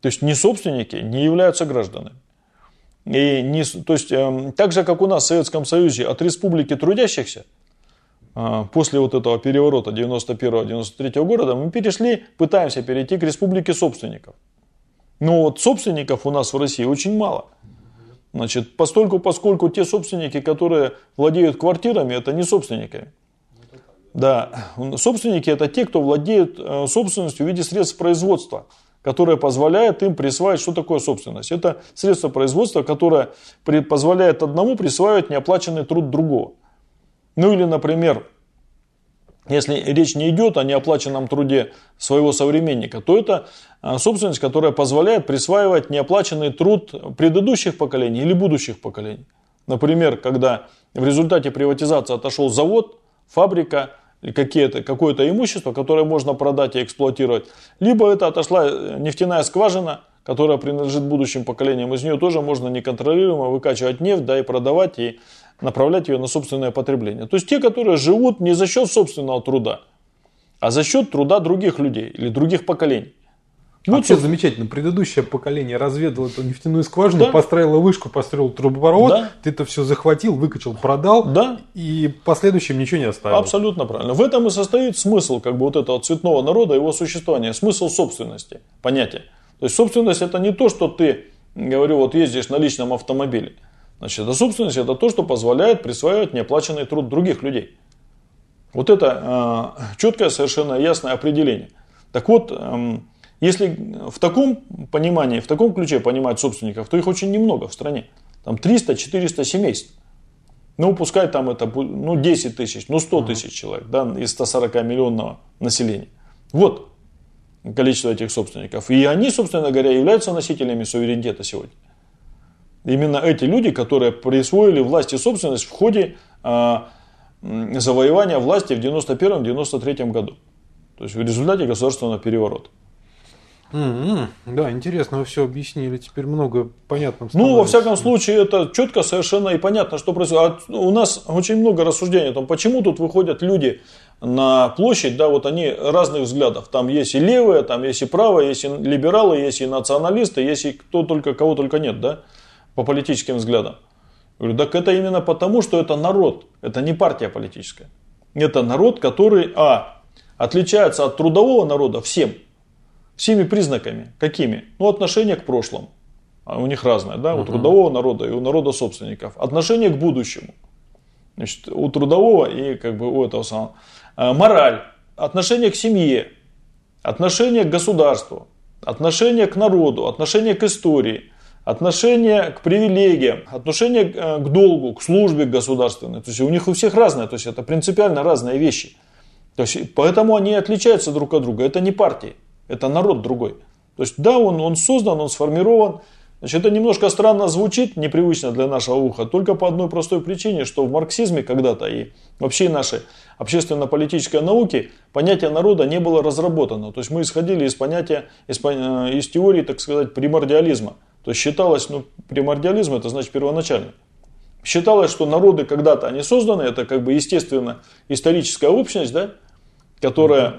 Speaker 3: То есть не собственники не являются гражданами. И не, то есть, э, так же, как у нас в Советском Союзе от республики трудящихся – а, после вот этого переворота 91-93 года мы перешли, пытаемся перейти к республике собственников. Но вот собственников у нас в России очень мало. Значит, постольку, поскольку те собственники, которые владеют квартирами, это не собственники. Да, собственники это те, кто владеет э, собственностью в виде средств производства, которое позволяет им присваивать, что такое собственность. Это средство производства, которое позволяет одному присваивать неоплаченный труд другого. Ну или, например, если речь не идет о неоплаченном труде своего современника, то это а, собственность, которая позволяет присваивать неоплаченный труд предыдущих поколений или будущих поколений. Например, когда в результате приватизации отошел завод, фабрика, какие-то, какое-то имущество, которое можно продать и эксплуатировать, либо это отошла э, нефтяная скважина, которая принадлежит будущим поколениям, из нее тоже можно неконтролируемо выкачивать нефть, да и продавать, и направлять ее на собственное потребление. То есть те, которые живут не за счет собственного труда, а за счет труда других людей или других поколений.
Speaker 2: Ну, Вообще тут... замечательно. Предыдущее поколение разведало эту нефтяную скважину, да. построило вышку, построил трубопровод, да. ты это все захватил, выкачал, продал, да. и последующим ничего не оставил.
Speaker 3: Абсолютно правильно. В этом и состоит смысл как бы вот этого цветного народа, его существования, смысл собственности, понятие. То есть собственность это не то, что ты, говорю, вот ездишь на личном автомобиле. Значит, это собственность, это то, что позволяет присваивать неоплаченный труд других людей. Вот это э, четкое, совершенно ясное определение. Так вот, э, если в таком понимании, в таком ключе понимать собственников, то их очень немного в стране. Там 300-400 семейств. Ну, пускай там это ну, 10 тысяч, ну 100 тысяч человек да, из 140 миллионного населения. Вот количество этих собственников. И они, собственно говоря, являются носителями суверенитета сегодня. Именно эти люди, которые присвоили власть и собственность в ходе э, завоевания власти в 91-93 году. То есть в результате государственного переворота.
Speaker 2: Mm-hmm. Да, интересно, вы все объяснили. Теперь много понятно.
Speaker 3: Ну, во всяком случае, это четко, совершенно и понятно, что происходит. А у нас очень много рассуждений о том, почему тут выходят люди на площадь, да, вот они разных взглядов. Там есть и левые, там есть и правые, есть и либералы, есть и националисты, есть и кто только, кого только нет, да по политическим взглядам. Я говорю, так это именно потому, что это народ, это не партия политическая. Это народ, который, а, отличается от трудового народа всем, всеми признаками. Какими? Ну, отношение к прошлому. А у них разное, да, у трудового народа и у народа собственников. Отношение к будущему. Значит, у трудового и как бы у этого самого. А, мораль, отношение к семье, отношение к государству, отношение к народу, отношение к истории – отношение к привилегиям, отношение э, к долгу, к службе государственной. То есть у них у всех разное, то есть это принципиально разные вещи. То есть поэтому они отличаются друг от друга. Это не партии, это народ другой. То есть да, он, он создан, он сформирован. Значит, это немножко странно звучит, непривычно для нашего уха, только по одной простой причине, что в марксизме когда-то и вообще нашей общественно-политической науке понятие народа не было разработано. То есть мы исходили из понятия, из, э, из теории, так сказать, примордиализма. То есть считалось, ну, примордиализм это значит первоначальный. Считалось, что народы когда-то они созданы, это как бы естественно историческая общность, да, которая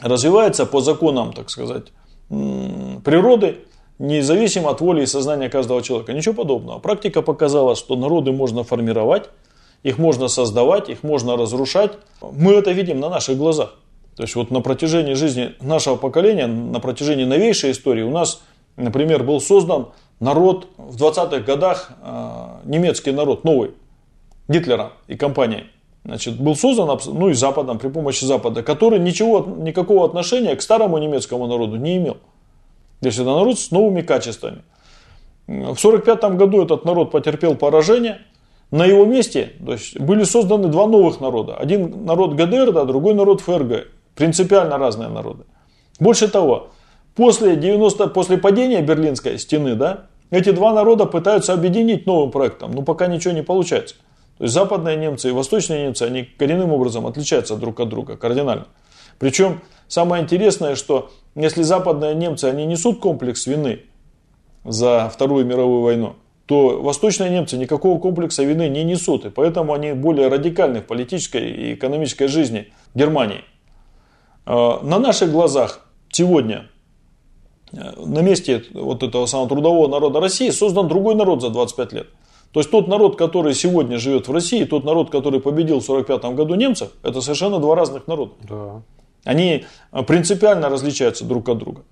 Speaker 3: развивается по законам, так сказать, природы, независимо от воли и сознания каждого человека. Ничего подобного. Практика показала, что народы можно формировать, их можно создавать, их можно разрушать. Мы это видим на наших глазах. То есть вот на протяжении жизни нашего поколения, на протяжении новейшей истории у нас, например, был создан народ в 20-х годах, э, немецкий народ, новый, Гитлера и компанией. Значит, был создан ну, и Западом, при помощи Запада, который ничего, никакого отношения к старому немецкому народу не имел. То есть это народ с новыми качествами. В 1945 году этот народ потерпел поражение. На его месте то есть, были созданы два новых народа. Один народ ГДР, да, другой народ ФРГ. Принципиально разные народы. Больше того, после, 90, после падения Берлинской стены, да, эти два народа пытаются объединить новым проектом, но пока ничего не получается. То есть западные немцы и восточные немцы, они коренным образом отличаются друг от друга, кардинально. Причем самое интересное, что если западные немцы, они несут комплекс вины за Вторую мировую войну, то восточные немцы никакого комплекса вины не несут. И поэтому они более радикальны в политической и экономической жизни Германии. А, на наших глазах сегодня э, на месте вот этого самого трудового народа России создан другой народ за 25 лет. То есть тот народ, который сегодня живет в России, тот народ, который победил в 1945 году немцев, это совершенно два разных народа. Да. Они э, принципиально различаются друг от друга.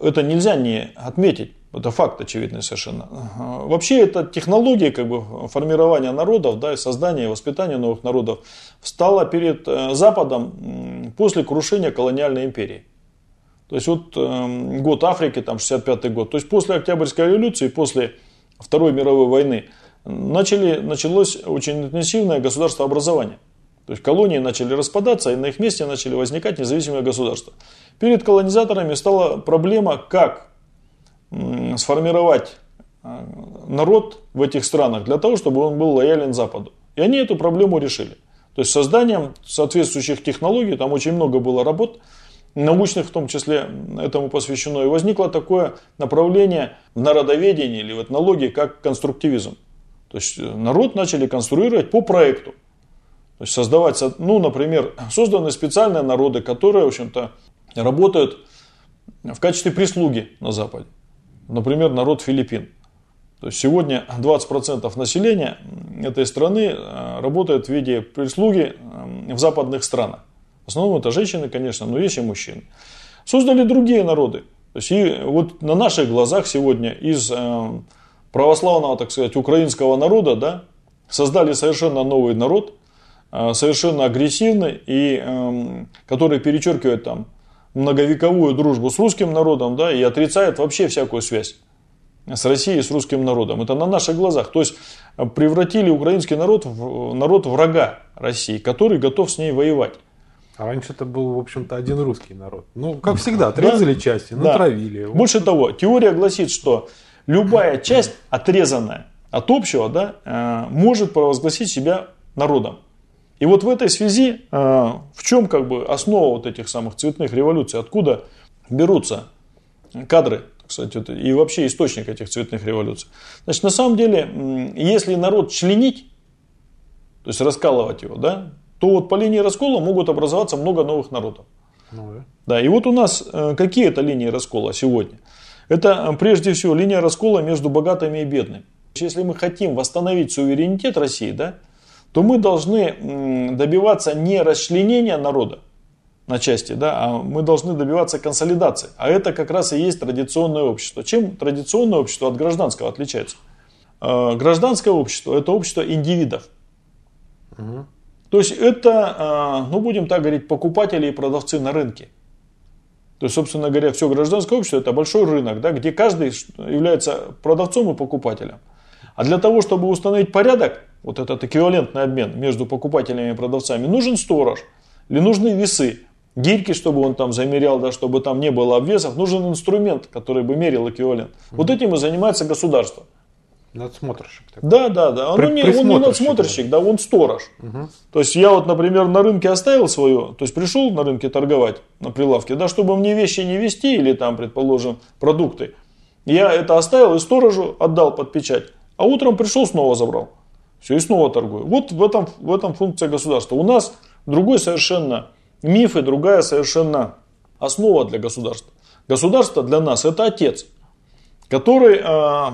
Speaker 3: Это нельзя не отметить. Это факт очевидный совершенно. Вообще это технология как бы, формирования народов да, и создания и воспитания новых народов встала перед э, Западом после крушения колониальной империи. То есть вот э, год Африки, там 65 год. То есть после Октябрьской революции, после Второй мировой войны начали, началось очень интенсивное государствообразование. То есть колонии начали распадаться, и на их месте начали возникать независимые государства. Перед колонизаторами стала проблема, как сформировать а, народ в этих странах для того, чтобы он был лоялен Западу. И они эту проблему решили. То есть созданием соответствующих технологий, там очень много было работ, научных в том числе этому посвящено. И возникло такое направление в народоведении или в этнологии, как конструктивизм. То есть народ начали конструировать по проекту. То есть создавать, ну, например, созданы специальные народы, которые, в общем-то, работают в качестве прислуги на Западе например, народ Филиппин. То есть сегодня 20% населения этой страны э, работает в виде прислуги э, в западных странах. В основном это женщины, конечно, но есть и мужчины. Создали другие народы. То есть и вот на наших глазах сегодня из э, православного, так сказать, украинского народа, да, создали совершенно новый народ, совершенно агрессивный и который перечеркивает там многовековую дружбу с русским народом, да, и отрицает вообще всякую связь с Россией, с русским народом. Это на наших глазах. То есть э, превратили украинский народ в народ врага России, который готов с ней воевать.
Speaker 2: А раньше это был, в общем-то, один русский народ. Ну, как всегда, отрезали да, части, натравили.
Speaker 3: Да. Больше того, теория гласит, что любая часть, отрезанная от общего, да, э, может провозгласить себя народом. И вот в этой связи, а, в чем как бы основа вот этих самых цветных революций, откуда берутся кадры, кстати, и вообще источник этих цветных революций. Значит, на самом деле, если народ членить, то есть раскалывать его, да, то вот по линии раскола могут образоваться много новых народов. Ну, да. да, и вот у нас э, какие это линии раскола сегодня? Это э, прежде всего линия раскола между богатыми и бедными. Если мы хотим восстановить суверенитет России, да, то мы должны добиваться не расчленения народа на части, да, а мы должны добиваться консолидации. А это как раз и есть традиционное общество. Чем традиционное общество от гражданского отличается? А, гражданское общество – это общество индивидов. Угу. То есть это, а, ну будем так говорить, покупатели и продавцы на рынке. То есть, собственно говоря, все гражданское общество – это большой рынок, да, где каждый является продавцом и покупателем. А для того, чтобы установить порядок, вот этот эквивалентный обмен между покупателями и продавцами, нужен сторож или нужны весы, гирьки, чтобы он там замерял, да, чтобы там не было обвесов, нужен инструмент, который бы мерил эквивалент. Вот этим и занимается государство.
Speaker 2: Надсмотрщик.
Speaker 3: Такой. Да, да, да. Он, не, он не надсмотрщик, да, он сторож. Угу. То есть я вот, например, на рынке оставил свое, то есть пришел на рынке торговать на прилавке, да, чтобы мне вещи не вести или там, предположим, продукты. Я это оставил и сторожу отдал под печать. А утром пришел, снова забрал. Все, и снова торгую. Вот в этом, в этом функция государства. У нас другой совершенно миф и другая совершенно основа для государства. Государство для нас это отец, который, э,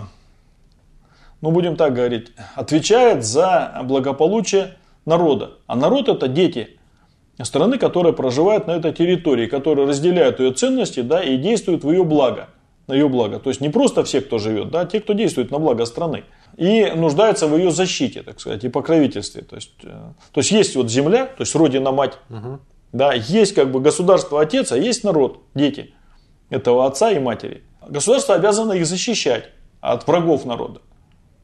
Speaker 3: ну будем так говорить, отвечает за благополучие народа. А народ это дети страны, которые проживают на этой территории, которые разделяют ее ценности да, и действуют в ее благо. На ее благо. То есть не просто все, кто живет, да, а те, кто действует на благо страны. И нуждается в ее защите, так сказать, и покровительстве. То есть, э, то есть есть вот земля, то есть родина мать, угу. да, есть как бы государство отец, а есть народ, дети этого отца и матери. Государство обязано их защищать от врагов народа.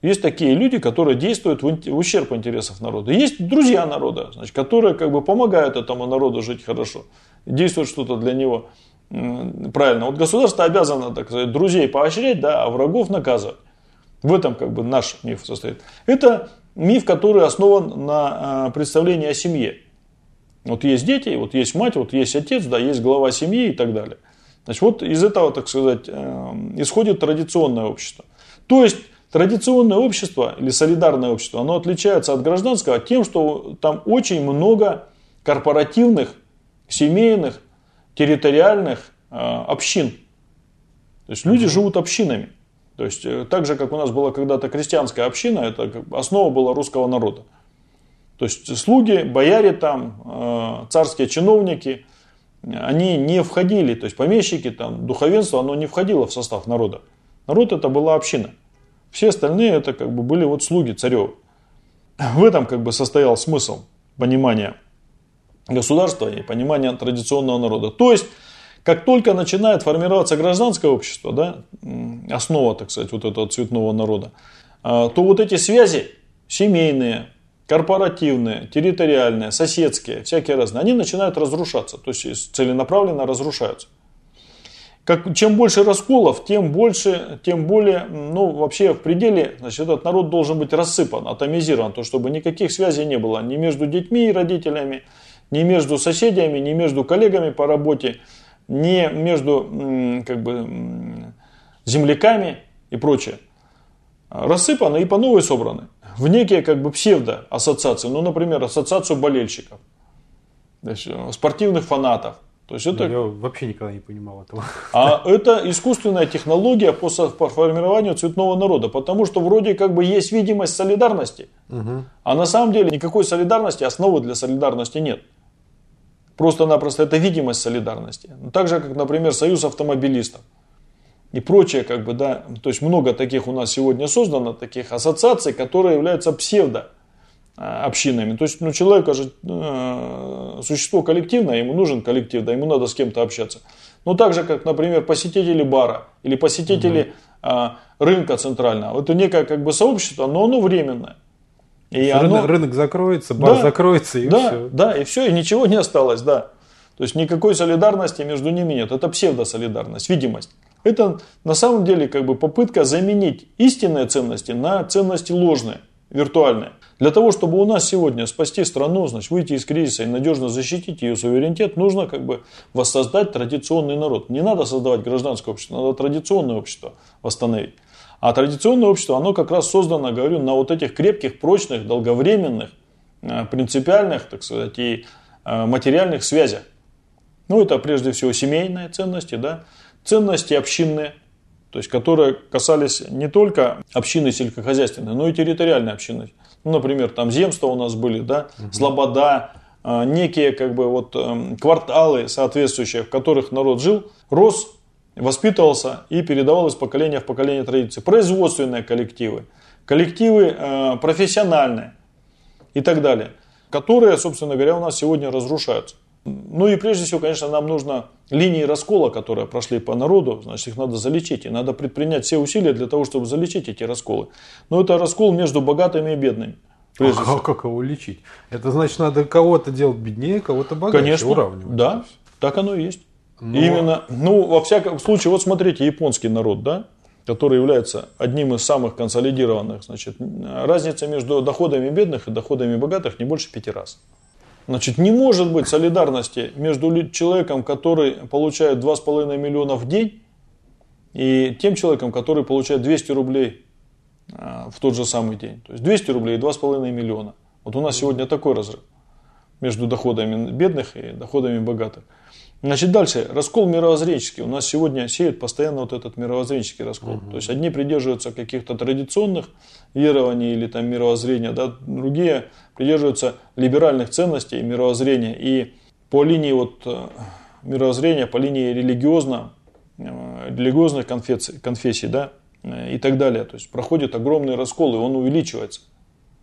Speaker 3: Есть такие люди, которые действуют в ущерб интересов народа. Есть друзья народа, значит, которые как бы помогают этому народу жить хорошо, действуют что-то для него правильно. Вот государство обязано, так сказать, друзей поощрять, да, а врагов наказывать. В этом как бы наш миф состоит. Это миф, который основан на а, представлении о семье. Вот есть дети, вот есть мать, вот есть отец, да, есть глава семьи и так далее. Значит, вот из этого, так сказать, э, исходит традиционное общество. То есть Традиционное общество или солидарное общество, оно отличается от гражданского тем, что там очень много корпоративных, семейных, территориальных э, общин. То есть люди живут общинами. То есть э, так же, как у нас была когда-то крестьянская община, это основа была русского народа. То есть слуги, бояре там, э, царские чиновники, они не входили, то есть помещики, там, духовенство, оно не входило в состав народа. Народ это была община. Все остальные это как бы были вот слуги царев. В этом как бы состоял смысл понимания государства и понимания традиционного народа. То есть, как только начинает формироваться гражданское общество, да, основа, так сказать, вот этого цветного народа, а, то вот эти связи семейные, корпоративные, территориальные, соседские, всякие разные, они начинают разрушаться, то есть целенаправленно разрушаются как, чем больше расколов, тем больше, тем более, ну, вообще в пределе, значит, этот народ должен быть рассыпан, атомизирован, то, чтобы никаких связей не было ни между детьми и родителями, ни между соседями, ни между коллегами по работе, ни между, как бы, земляками и прочее. Рассыпаны и по новой собраны в некие, как бы, псевдо-ассоциации, ну, например, ассоциацию болельщиков, спортивных фанатов –
Speaker 2: то есть это... Я вообще никогда не понимал этого.
Speaker 3: А это искусственная технология по, по формированию цветного народа, потому что вроде как бы есть видимость солидарности, угу. а на самом деле никакой солидарности, основы для солидарности нет. Просто-напросто это видимость солидарности. Так же, как, например, союз автомобилистов и прочее, как бы, да, то есть много таких у нас сегодня создано, таких ассоциаций, которые являются псевдо общинами. То есть ну, человек же э, существо коллективное, ему нужен коллектив, да, ему надо с кем-то общаться. Но так же, как, например, посетители бара или посетители угу. рынка центрального. Это некое как бы сообщество, но оно временное.
Speaker 2: И оно... рынок, рынок закроется, бар да, закроется и
Speaker 3: да,
Speaker 2: все.
Speaker 3: Да, и все, и ничего не осталось, да. То есть никакой солидарности между ними нет. Это псевдосолидарность, видимость. Это на самом деле как бы попытка заменить истинные ценности на ценности ложные, виртуальные. Для того, чтобы у нас сегодня спасти страну, значит, выйти из кризиса и надежно защитить ее суверенитет, нужно как бы воссоздать традиционный народ. Не надо создавать гражданское общество, надо традиционное общество восстановить. А традиционное общество, оно как раз создано, говорю, на вот этих крепких, прочных, долговременных, э, принципиальных, так сказать, и э, материальных связях. Ну, это прежде всего семейные ценности, да, ценности общинные, то есть которые касались не только общины сельскохозяйственной, но и территориальной общины. Ну, например, там земства у нас были, да, угу. слобода, а, некие как бы вот эм, кварталы соответствующие, в которых народ жил, рос, воспитывался и передавал из поколения в поколение традиции. Производственные коллективы, коллективы э, профессиональные и так далее, которые, собственно говоря, у нас сегодня разрушаются. Ну и прежде всего, конечно, нам нужно линии раскола, которые прошли по народу, значит, их надо залечить. И надо предпринять все усилия для того, чтобы залечить эти расколы. Но это раскол между богатыми и бедными.
Speaker 2: А как, как его лечить? Это значит, надо кого-то делать беднее, кого-то богаче,
Speaker 3: Конечно, уравнивать. Да, так оно и есть. Но... Именно, ну, во всяком случае, вот смотрите, японский народ, да, который является одним из самых консолидированных, значит, разница между доходами бедных и доходами богатых не больше пяти раз. Значит, не может быть солидарности между человеком, который получает 2,5 миллиона в день, и тем человеком, который получает 200 рублей а, в тот же самый день. То есть 200 рублей и 2,5 миллиона. Вот у нас сегодня такой разрыв между доходами бедных и доходами богатых. Значит, дальше. Раскол мировоззренческий. У нас сегодня сеют постоянно вот этот мировоззренческий раскол. Угу. То есть, одни придерживаются каких-то традиционных верований или там мировоззрения, да, другие придерживаются либеральных ценностей мировоззрения. И по линии вот э, мировоззрения, по линии религиозно, э, религиозных конфессий, конфессий да, э, и так далее. То есть, проходит огромный раскол, и он увеличивается.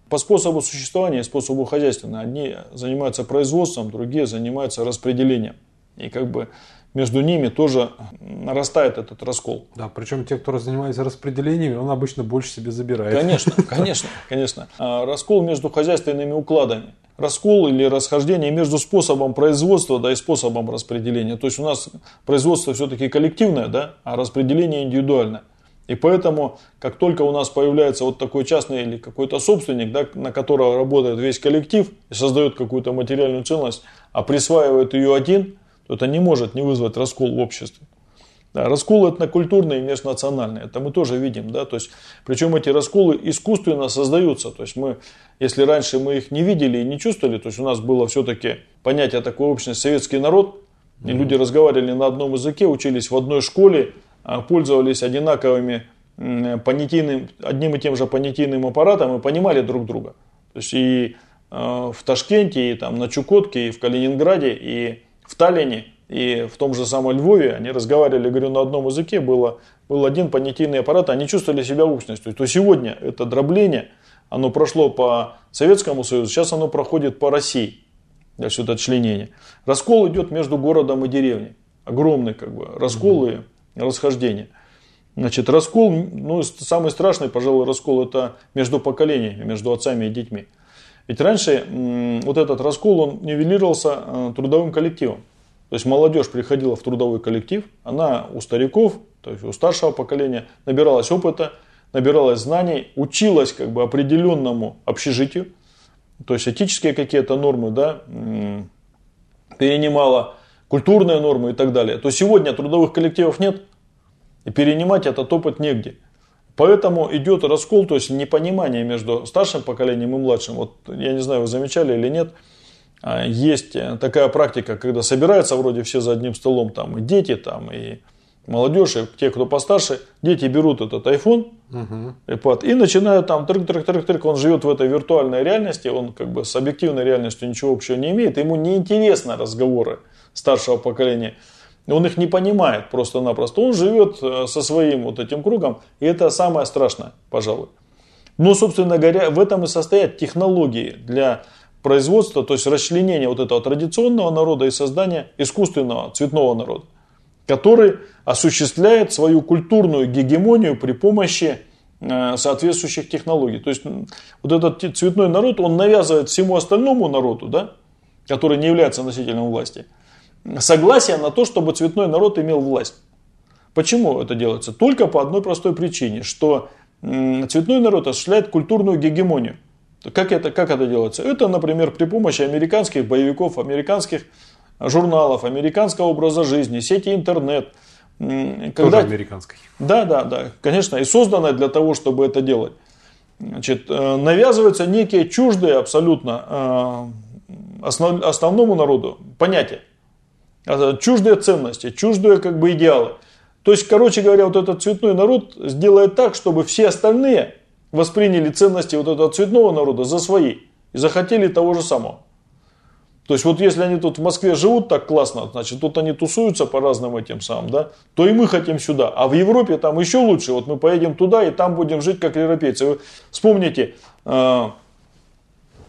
Speaker 3: По способу существования и способу хозяйственного. Одни занимаются производством, другие занимаются распределением. И как бы между ними тоже нарастает этот раскол.
Speaker 2: Да, причем те, кто занимается распределениями, он обычно больше себе забирает.
Speaker 3: Конечно, конечно, конечно. А раскол между хозяйственными укладами. Раскол или расхождение между способом производства да, и способом распределения. То есть у нас производство все-таки коллективное, да, а распределение индивидуальное. И поэтому, как только у нас появляется вот такой частный или какой-то собственник, да, на которого работает весь коллектив и создает какую-то материальную ценность, а присваивает ее один – то это не может не вызвать раскол в обществе. Да, раскол этнокультурный и межнациональный, это мы тоже видим, да, то есть, причем эти расколы искусственно создаются, то есть мы, если раньше мы их не видели и не чувствовали, то есть у нас было все-таки понятие такой общности советский народ, и люди разговаривали на одном языке, учились в одной школе, а, пользовались одинаковыми понятийным, одним и тем же понятийным аппаратом и понимали друг друга. То есть и э, в Ташкенте, и там на Чукотке, и в Калининграде, и в Таллине и в том же самом Львове, они разговаривали, говорю, на одном языке, было, был один понятийный аппарат, они чувствовали себя общностью. То сегодня это дробление, оно прошло по Советскому Союзу, сейчас оно проходит по России. Дальше это членение. Раскол идет между городом и деревней. Огромный как бы раскол и расхождение. Значит, раскол, ну, самый страшный, пожалуй, раскол это между поколениями, между отцами и детьми. Ведь раньше вот этот раскол, он нивелировался э, трудовым коллективом. То есть молодежь приходила в трудовой коллектив, она у стариков, то есть у старшего поколения набиралась опыта, набиралась знаний, училась как бы определенному общежитию, то есть этические какие-то нормы, да, перенимала культурные нормы и так далее. То сегодня трудовых коллективов нет, и перенимать этот опыт негде. Поэтому идет раскол, то есть непонимание между старшим поколением и младшим. Вот я не знаю, вы замечали или нет, а, есть такая практика, когда собираются вроде все за одним столом, там и дети, там и молодежь, и те, кто постарше, дети берут этот iPhone, угу. iPad, и начинают там трык-трык-трык-трык, он живет в этой виртуальной реальности, он как бы с объективной реальностью ничего общего не имеет, ему неинтересны разговоры старшего поколения он их не понимает просто-напросто. Он живет э, со своим вот этим кругом, и это самое страшное, пожалуй. Но, собственно говоря, в этом и состоят технологии для производства, то есть расчленения вот этого традиционного народа и создания искусственного цветного народа, который осуществляет свою культурную гегемонию при помощи э, соответствующих технологий. То есть вот этот цветной народ, он навязывает всему остальному народу, да, который не является носителем власти – согласие на то, чтобы цветной народ имел власть. Почему это делается? Только по одной простой причине, что цветной народ осуществляет культурную гегемонию. Как это, как это делается? Это, например, при помощи американских боевиков, американских журналов, американского образа жизни, сети интернет.
Speaker 2: Когда... Тоже американской.
Speaker 3: Да, да, да, конечно, и созданная для того, чтобы это делать. Значит, э, навязываются некие чуждые абсолютно э, основ, основному народу понятия. А, чуждые ценности, чуждые как бы идеалы. То есть, короче говоря, вот этот цветной народ сделает так, чтобы все остальные восприняли ценности вот этого цветного народа за свои и захотели того же самого. То есть вот если они тут в Москве живут так классно, значит тут они тусуются по разным этим самым, да, то и мы хотим сюда. А в Европе там еще лучше. Вот мы поедем туда и там будем жить как европейцы. Вы вспомните э,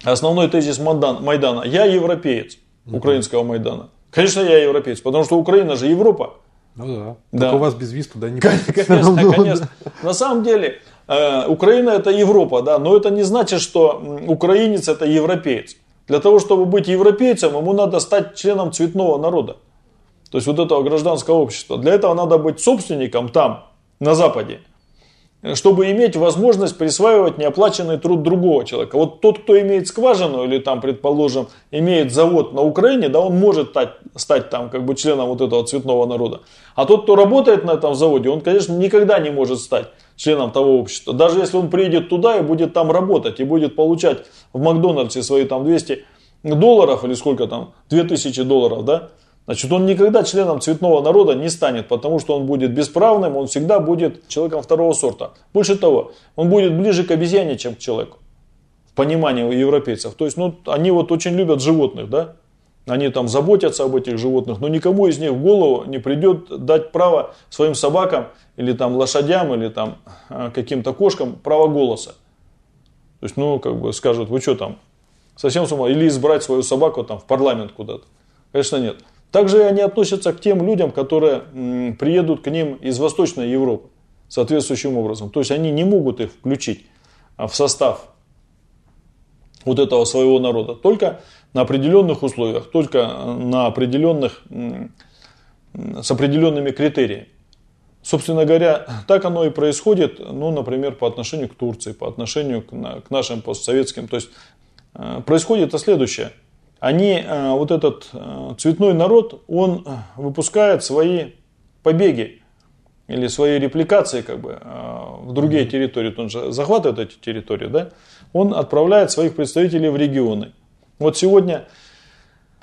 Speaker 3: основной тезис Майдана. Я европеец украинского Майдана. Конечно, я европеец, потому что Украина же Европа.
Speaker 2: Ну да. да. Так у вас без виз туда не
Speaker 3: Конечно, конечно. На самом деле, э, Украина это Европа, да, но это не значит, что украинец это европеец. Для того, чтобы быть европейцем, ему надо стать членом цветного народа. То есть вот этого гражданского общества. Для этого надо быть собственником там, на Западе чтобы иметь возможность присваивать неоплаченный труд другого человека. Вот тот, кто имеет скважину или там, предположим, имеет завод на Украине, да, он может стать, стать там как бы членом вот этого цветного народа. А тот, кто работает на этом заводе, он, конечно, никогда не может стать членом того общества. Даже если он приедет туда и будет там работать, и будет получать в Макдональдсе свои там 200 долларов или сколько там, 2000 долларов, да, Значит, он никогда членом цветного народа не станет, потому что он будет бесправным, он всегда будет человеком второго сорта. Больше того, он будет ближе к обезьяне, чем к человеку. В понимании европейцев. То есть, ну, они вот очень любят животных, да? Они там заботятся об этих животных, но никому из них в голову не придет дать право своим собакам или там лошадям или там а, каким-то кошкам право голоса. То есть, ну, как бы скажут, вы что там, совсем с ума, или избрать свою собаку там в парламент куда-то. Конечно, нет. Также они относятся к тем людям, которые приедут к ним из Восточной Европы соответствующим образом. То есть они не могут их включить а, в состав вот этого своего народа. Только на определенных условиях, только на определенных, с определенными критериями. Собственно говоря, так оно и происходит, ну, например, по отношению к Турции, по отношению к, к нашим постсоветским. То есть э, происходит это следующее – они, э, вот этот э, цветной народ, он э, выпускает свои побеги или свои репликации как бы в другие территории, он же захватывает эти территории, да, он отправляет своих представителей в регионы. Вот сегодня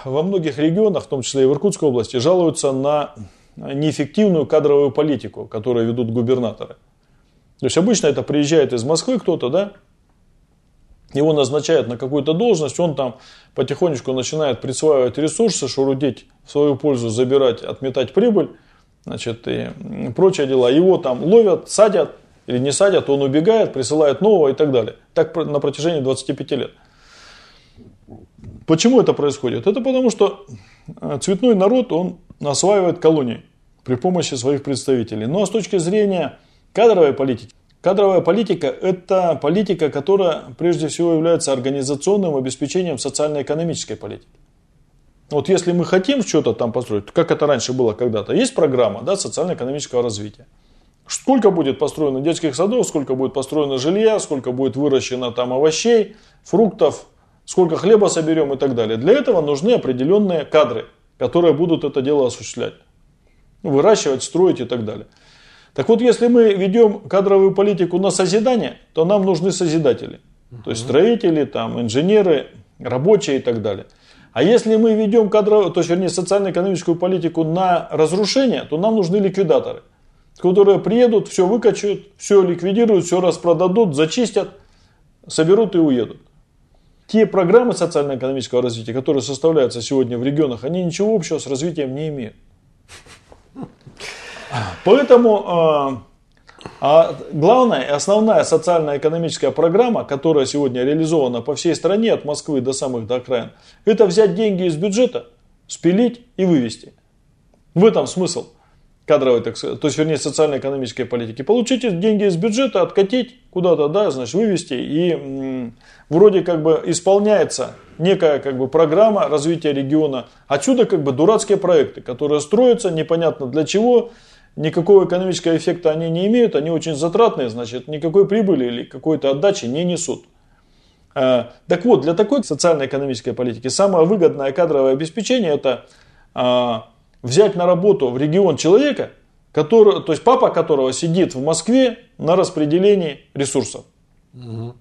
Speaker 3: во многих регионах, в том числе и в Иркутской области, жалуются на неэффективную кадровую политику, которую ведут губернаторы. То есть обычно это приезжает из Москвы кто-то, да, его назначают на какую-то должность, он там потихонечку начинает присваивать ресурсы, шурудить в свою пользу, забирать, отметать прибыль, значит, и прочие дела. Его там ловят, садят или не садят, он убегает, присылает нового и так далее. Так на протяжении 25 лет. Почему это происходит? Это потому, что э, цветной народ, он осваивает колонии при помощи своих представителей. Но с точки зрения кадровой политики, Кадровая политика – это политика, которая прежде всего является организационным обеспечением социально-экономической политики. Вот если мы хотим что-то там построить, как это раньше было когда-то, есть программа да, социально-экономического развития. Сколько будет построено детских садов, сколько будет построено жилья, сколько будет выращено там овощей, фруктов, сколько хлеба соберем и так далее. Для этого нужны определенные кадры, которые будут это дело осуществлять. Выращивать, строить и так далее. Так вот, если мы ведем кадровую политику на созидание, то нам нужны созидатели. То есть строители, там, инженеры, рабочие и так далее. А если мы ведем кадровую, то есть, вернее, социально-экономическую политику на разрушение, то нам нужны ликвидаторы, которые приедут, все выкачают, все ликвидируют, все распродадут, зачистят, соберут и уедут. Те программы социально-экономического развития, которые составляются сегодня в регионах, они ничего общего с развитием не имеют. Поэтому а, а главная и основная социально-экономическая программа, которая сегодня реализована по всей стране, от Москвы до самых до окраин, это взять деньги из бюджета, спилить и вывести. В этом смысл кадровой, так сказать, то есть, вернее, социально-экономической политики. Получить деньги из бюджета, откатить куда-то, да, значит, вывести, и м, вроде как бы исполняется некая как бы программа развития региона. Отсюда как бы дурацкие проекты, которые строятся непонятно для чего, никакого экономического эффекта они не имеют, они очень затратные, значит, никакой прибыли или какой-то отдачи не несут. А, так вот, для такой социально-экономической политики самое выгодное кадровое обеспечение это а, взять на работу в регион человека, который, то есть папа которого сидит в Москве на распределении ресурсов. Угу.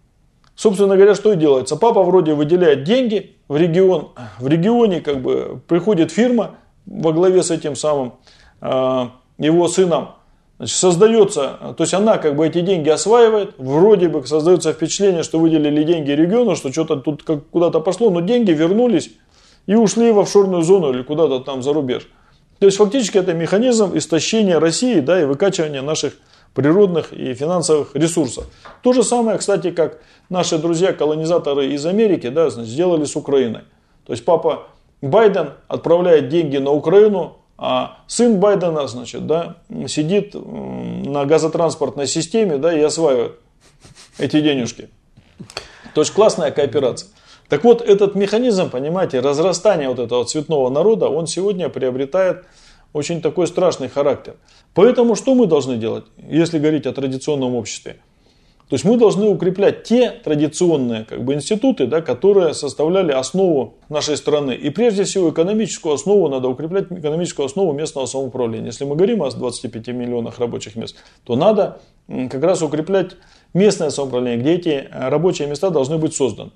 Speaker 3: Собственно говоря, что и делается? Папа вроде выделяет деньги в регион, в регионе как бы приходит фирма во главе с этим самым а, его сыном, значит, создается, то есть она как бы эти деньги осваивает, вроде бы создается впечатление, что выделили деньги региону, что что-то тут как куда-то пошло, но деньги вернулись и ушли в офшорную зону или куда-то там за рубеж. То есть фактически это механизм истощения России да, и выкачивания наших природных и финансовых ресурсов. То же самое, кстати, как наши друзья-колонизаторы из Америки да, сделали с Украиной. То есть папа Байден отправляет деньги на Украину, а сын Байдена, значит, да, сидит на газотранспортной системе, да, и осваивает эти денежки. То есть классная кооперация. Так вот, этот механизм, понимаете, разрастания вот этого цветного народа, он сегодня приобретает очень такой страшный характер. Поэтому что мы должны делать, если говорить о традиционном обществе? То есть мы должны укреплять те традиционные как бы, институты, да, которые составляли основу нашей страны. И прежде всего экономическую основу надо укреплять, экономическую основу местного самоуправления. Если мы говорим о 25 миллионах рабочих мест, то надо как раз укреплять местное самоуправление, где эти рабочие места должны быть созданы.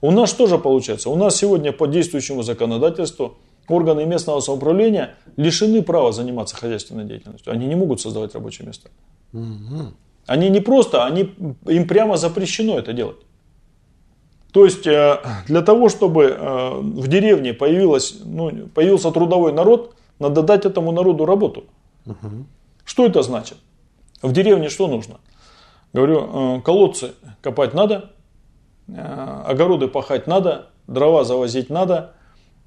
Speaker 3: У нас что же получается? У нас сегодня по действующему законодательству органы местного самоуправления лишены права заниматься хозяйственной деятельностью. Они не могут создавать рабочие места. Угу. Они не просто, они, им прямо запрещено это делать. То есть э, для того, чтобы э, в деревне появилось, ну, появился трудовой народ, надо дать этому народу работу. Угу. Что это значит? В деревне что нужно? Говорю, э, колодцы копать надо, огороды пахать надо, дрова завозить надо,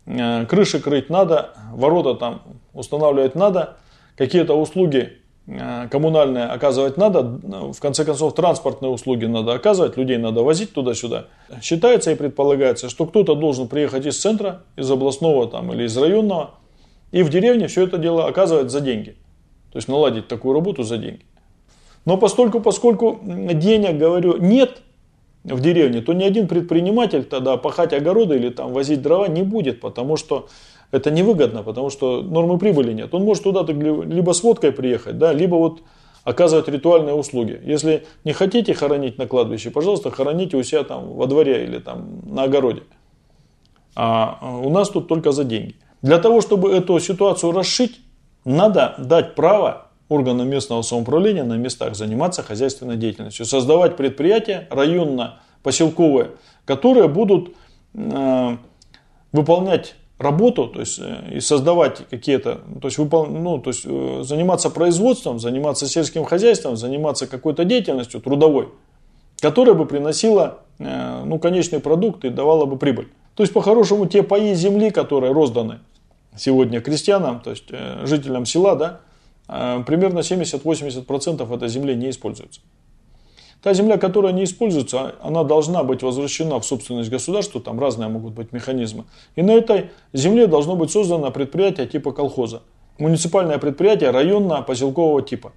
Speaker 3: крыши крыть надо, ворота там устанавливать надо, какие-то услуги Э, коммунальные оказывать надо, в конце концов транспортные услуги надо оказывать, людей надо возить туда-сюда. Считается и предполагается, что кто-то должен приехать из центра, из областного там, или из районного, и в деревне все это дело оказывать за деньги. То есть наладить такую работу за деньги. Но поскольку, поскольку денег, говорю, нет в деревне, то ни один предприниматель тогда пахать огороды или там возить дрова не будет, потому что это невыгодно, потому что нормы прибыли нет. Он может туда либо с водкой приехать, да, либо вот оказывать ритуальные услуги. Если не хотите хоронить на кладбище, пожалуйста, хороните у себя там во дворе или там на огороде. А у нас тут только за деньги. Для того, чтобы эту ситуацию расшить, надо дать право органам местного самоуправления на местах заниматься хозяйственной деятельностью, создавать предприятия районно-поселковые, которые будут э, выполнять работу, то есть э, и создавать какие-то, то есть, выпол, ну, то есть э, заниматься производством, заниматься сельским хозяйством, заниматься какой-то деятельностью трудовой, которая бы приносила э, ну, конечный продукт и давала бы прибыль. То есть по-хорошему те паи земли, которые розданы сегодня крестьянам, то есть жителям села, да, примерно 70-80% этой земли не используется. Та земля, которая не используется, она должна быть возвращена в собственность государства, там разные могут быть механизмы. И на этой земле должно быть создано предприятие типа колхоза. Муниципальное предприятие районно-поселкового типа.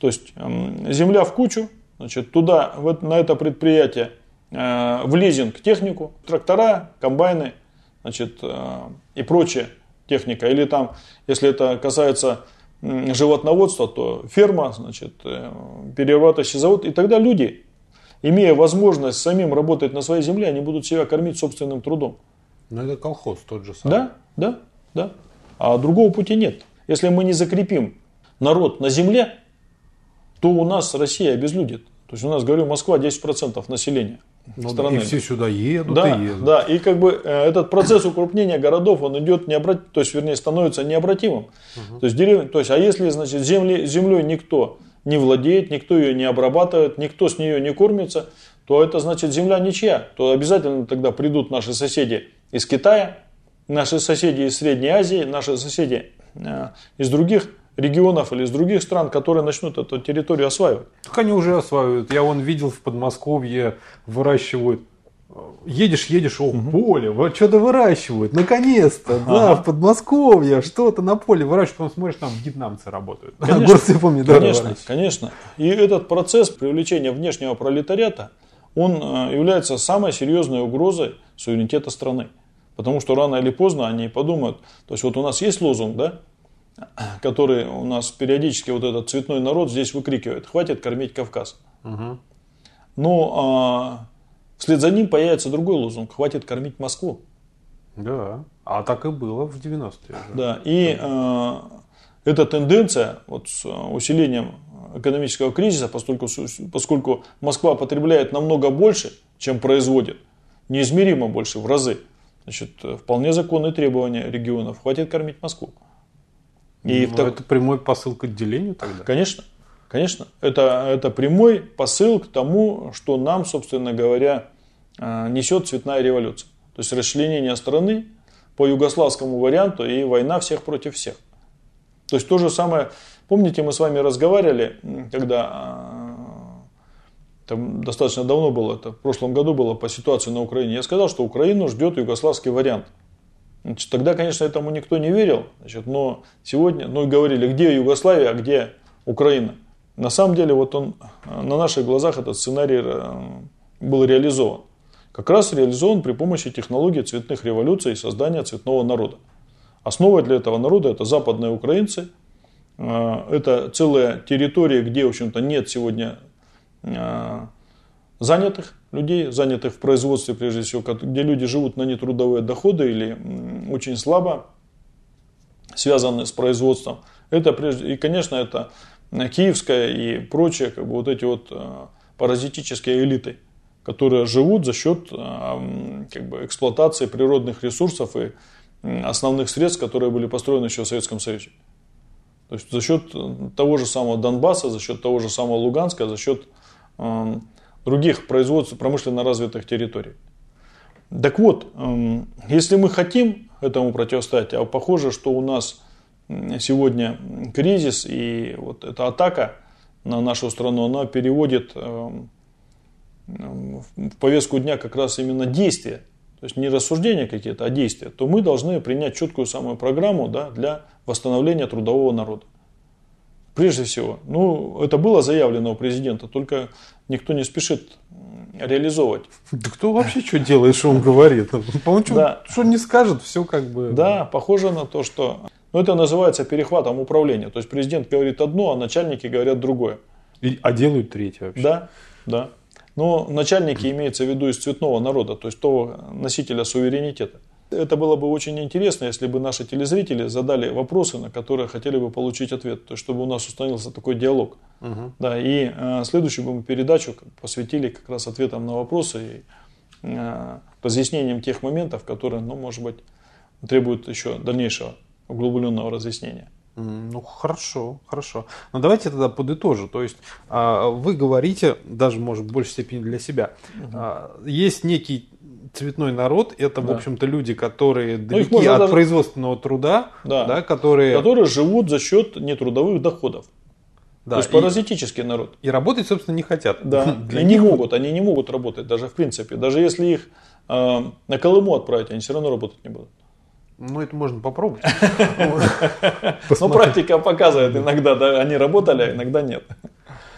Speaker 3: То есть эм, земля в кучу, значит, туда, на это предприятие э, в лизинг технику, трактора, комбайны значит, э, и прочая техника. Или там, если это касается животноводство, то ферма, значит, э, перерабатывающий завод. И тогда люди, имея возможность самим работать на своей земле, они будут себя кормить собственным трудом.
Speaker 2: Но это колхоз тот же самый.
Speaker 3: Да, да, да. А другого пути нет. Если мы не закрепим народ на земле, то у нас Россия обезлюдит. То есть у нас, говорю, Москва 10% населения
Speaker 2: ну, страны. И все сюда едут
Speaker 3: да,
Speaker 2: и едут.
Speaker 3: Да, и как бы э, этот процесс укрупнения городов, он идет необрат... то есть, вернее, становится необратимым. Угу. То есть, дерев... то есть, а если, значит, земли... землей никто не владеет, никто ее не обрабатывает, никто с нее не кормится, то это значит земля ничья. То обязательно тогда придут наши соседи из Китая, наши соседи из Средней Азии, наши соседи э, из других регионов или из других стран, которые начнут эту территорию осваивать.
Speaker 2: Так они уже осваивают. Я вон видел в Подмосковье выращивают Едешь, едешь, о, угу. поле, вот что-то выращивают, наконец-то, ага. да, в Подмосковье, что-то на поле выращивают, потом смотришь, там вьетнамцы работают,
Speaker 3: конечно, огурцы, помидоры Конечно, конечно. И этот процесс привлечения внешнего пролетариата, он э, является самой серьезной угрозой суверенитета страны. Потому что рано или поздно они подумают, то есть вот у нас есть лозунг, да, который у нас периодически вот этот цветной народ здесь выкрикивает, хватит кормить Кавказ. Угу. Но а, вслед за ним появится другой лозунг, хватит кормить Москву.
Speaker 2: Да, а так и было в 90-е.
Speaker 3: Да, и а, эта тенденция вот, с усилением экономического кризиса, поскольку, поскольку Москва потребляет намного больше, чем производит, неизмеримо больше, в разы, значит, вполне законные требования регионов, хватит кормить Москву.
Speaker 2: И ну, так... Это прямой посыл к отделению тогда?
Speaker 3: Конечно, конечно. Это, это прямой посыл к тому, что нам, собственно говоря, а, несет цветная революция. То есть расчленение страны по югославскому варианту и война всех против всех. То есть то же самое, помните, мы с вами разговаривали, когда а, там достаточно давно было, это в прошлом году было по ситуации на Украине. Я сказал, что Украину ждет югославский вариант – Значит, тогда, конечно, этому никто не верил, значит, но сегодня, ну и говорили, где Югославия, а где Украина. На самом деле, вот он, э, на наших глазах этот сценарий э, был реализован. Как раз реализован при помощи технологии цветных революций и создания цветного народа. Основой для этого народа это западные украинцы, э, это целая территория, где, в общем-то, нет сегодня занятых людей, занятых в производстве, прежде всего, где люди живут на нетрудовые доходы или очень слабо связанные с производством. Это прежде, и, конечно, это киевская и прочие, как бы вот эти вот э, паразитические элиты, которые живут за счет э, как бы, эксплуатации природных ресурсов и основных средств, которые были построены еще в Советском Союзе. То есть за счет того же самого Донбасса, за счет того же самого Луганска, за счет э, других производств промышленно развитых территорий. Так вот, э, если мы хотим этому противостоять, а похоже, что у нас сегодня кризис и вот эта атака на нашу страну, она переводит э, в повестку дня как раз именно действия, то есть не рассуждения какие-то, а действия, то мы должны принять четкую самую программу да, для восстановления трудового народа. Прежде всего, ну, это было заявлено у президента, только никто не спешит реализовывать.
Speaker 2: Да кто вообще что делает, что он говорит? Что, да. что не скажет, все как бы...
Speaker 3: Да, похоже на то, что... Ну, это называется перехватом управления. То есть президент говорит одно, а начальники говорят другое.
Speaker 2: И, а делают третье вообще.
Speaker 3: Да, да. Но начальники имеется в виду из цветного народа, то есть того носителя суверенитета. Это было бы очень интересно, если бы наши телезрители задали вопросы, на которые хотели бы получить ответ, то есть чтобы у нас установился такой диалог. Угу. Да, и э, следующую бы мы передачу посвятили как раз ответам на вопросы и э, разъяснением тех моментов, которые, ну, может быть, требуют еще дальнейшего углубленного разъяснения.
Speaker 2: Ну хорошо, хорошо. Но давайте тогда подытожу. То есть а, вы говорите, даже может в большей степени для себя, угу. есть некий цветной народ, это, да. в общем-то, люди, которые ну, далеки от даже... производственного труда,
Speaker 3: да. Да, которые... которые живут за счет нетрудовых доходов. Да, То есть и, паразитический народ.
Speaker 2: И работать, собственно, не хотят.
Speaker 3: Да, Для и них... не могут, они не могут работать даже в принципе. Даже если их э, на Колыму отправить, они все равно работать не будут.
Speaker 2: Ну, это можно попробовать.
Speaker 3: Но практика показывает, иногда они работали, а иногда нет.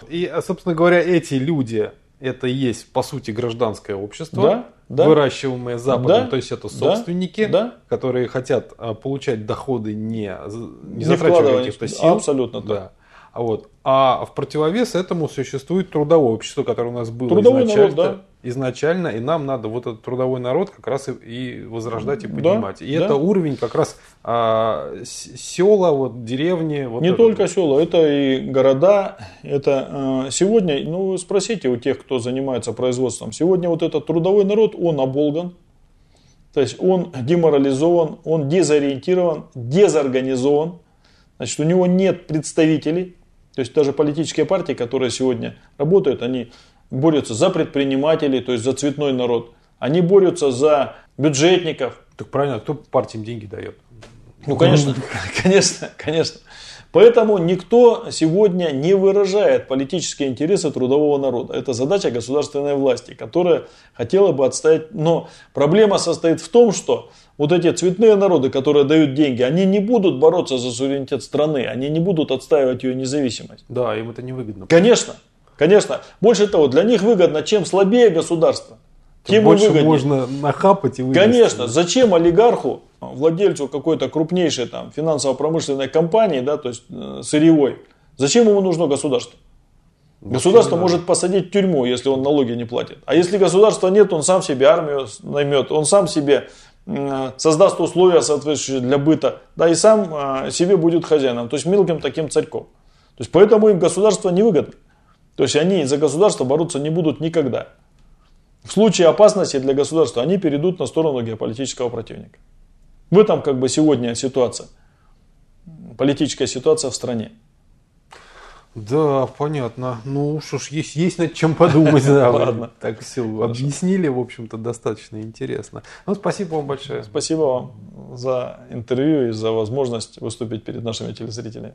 Speaker 2: И, собственно говоря, эти люди, это и есть, по сути, гражданское общество, да, да. выращиваемое Западом, да, то есть это собственники, да, которые хотят а, получать доходы не, не, не затрачивая каких-то сил.
Speaker 3: Абсолютно да.
Speaker 2: А, вот. а в противовес этому существует трудовое общество, которое у нас было Трудовой изначально. Народ, да изначально, и нам надо вот этот трудовой народ как раз и, и возрождать и поднимать. Да, и да. это уровень как раз а, села, вот, деревни. Вот
Speaker 3: Не это. только села, это и города. Это а, сегодня, ну спросите у тех, кто занимается производством, сегодня вот этот трудовой народ, он оболган, то есть он деморализован, он дезориентирован, дезорганизован, значит у него нет представителей, то есть даже политические партии, которые сегодня работают, они борются за предпринимателей, то есть за цветной народ. Они борются за бюджетников.
Speaker 2: Так правильно, кто партиям деньги дает?
Speaker 3: Ну, конечно, конечно, конечно. Поэтому никто сегодня не выражает политические интересы трудового народа. Это задача государственной власти, которая хотела бы отстоять. Но проблема состоит в том, что вот эти цветные народы, которые дают деньги, они не будут бороться за суверенитет страны, они не будут отстаивать ее независимость.
Speaker 2: Да, им это не выгодно.
Speaker 3: Конечно. Конечно. Больше того, для них выгодно, чем слабее государство,
Speaker 2: тем больше выгоднее. можно нахапать и
Speaker 3: вывести. Конечно. Зачем олигарху, владельцу какой-то крупнейшей там, финансово-промышленной компании, да, то есть э, сырьевой, зачем ему нужно государство? Государство может посадить в тюрьму, если он налоги не платит. А если государства нет, он сам себе армию наймет, он сам себе создаст условия соответствующие для быта, да и сам э, себе будет хозяином, то есть мелким таким царьком. То есть поэтому им государство невыгодно. То есть они за государство бороться не будут никогда. В случае опасности для государства они перейдут на сторону геополитического противника. В этом как бы сегодня ситуация. Политическая ситуация в стране.
Speaker 2: Да, понятно. Ну что ж, есть, есть над чем подумать. Да, Ладно. Так все объяснили, в общем-то, достаточно интересно. Ну, спасибо вам большое.
Speaker 3: Спасибо вам за интервью и за возможность выступить перед нашими телезрителями.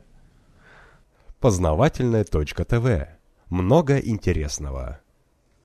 Speaker 1: Познавательная точка ТВ много интересного.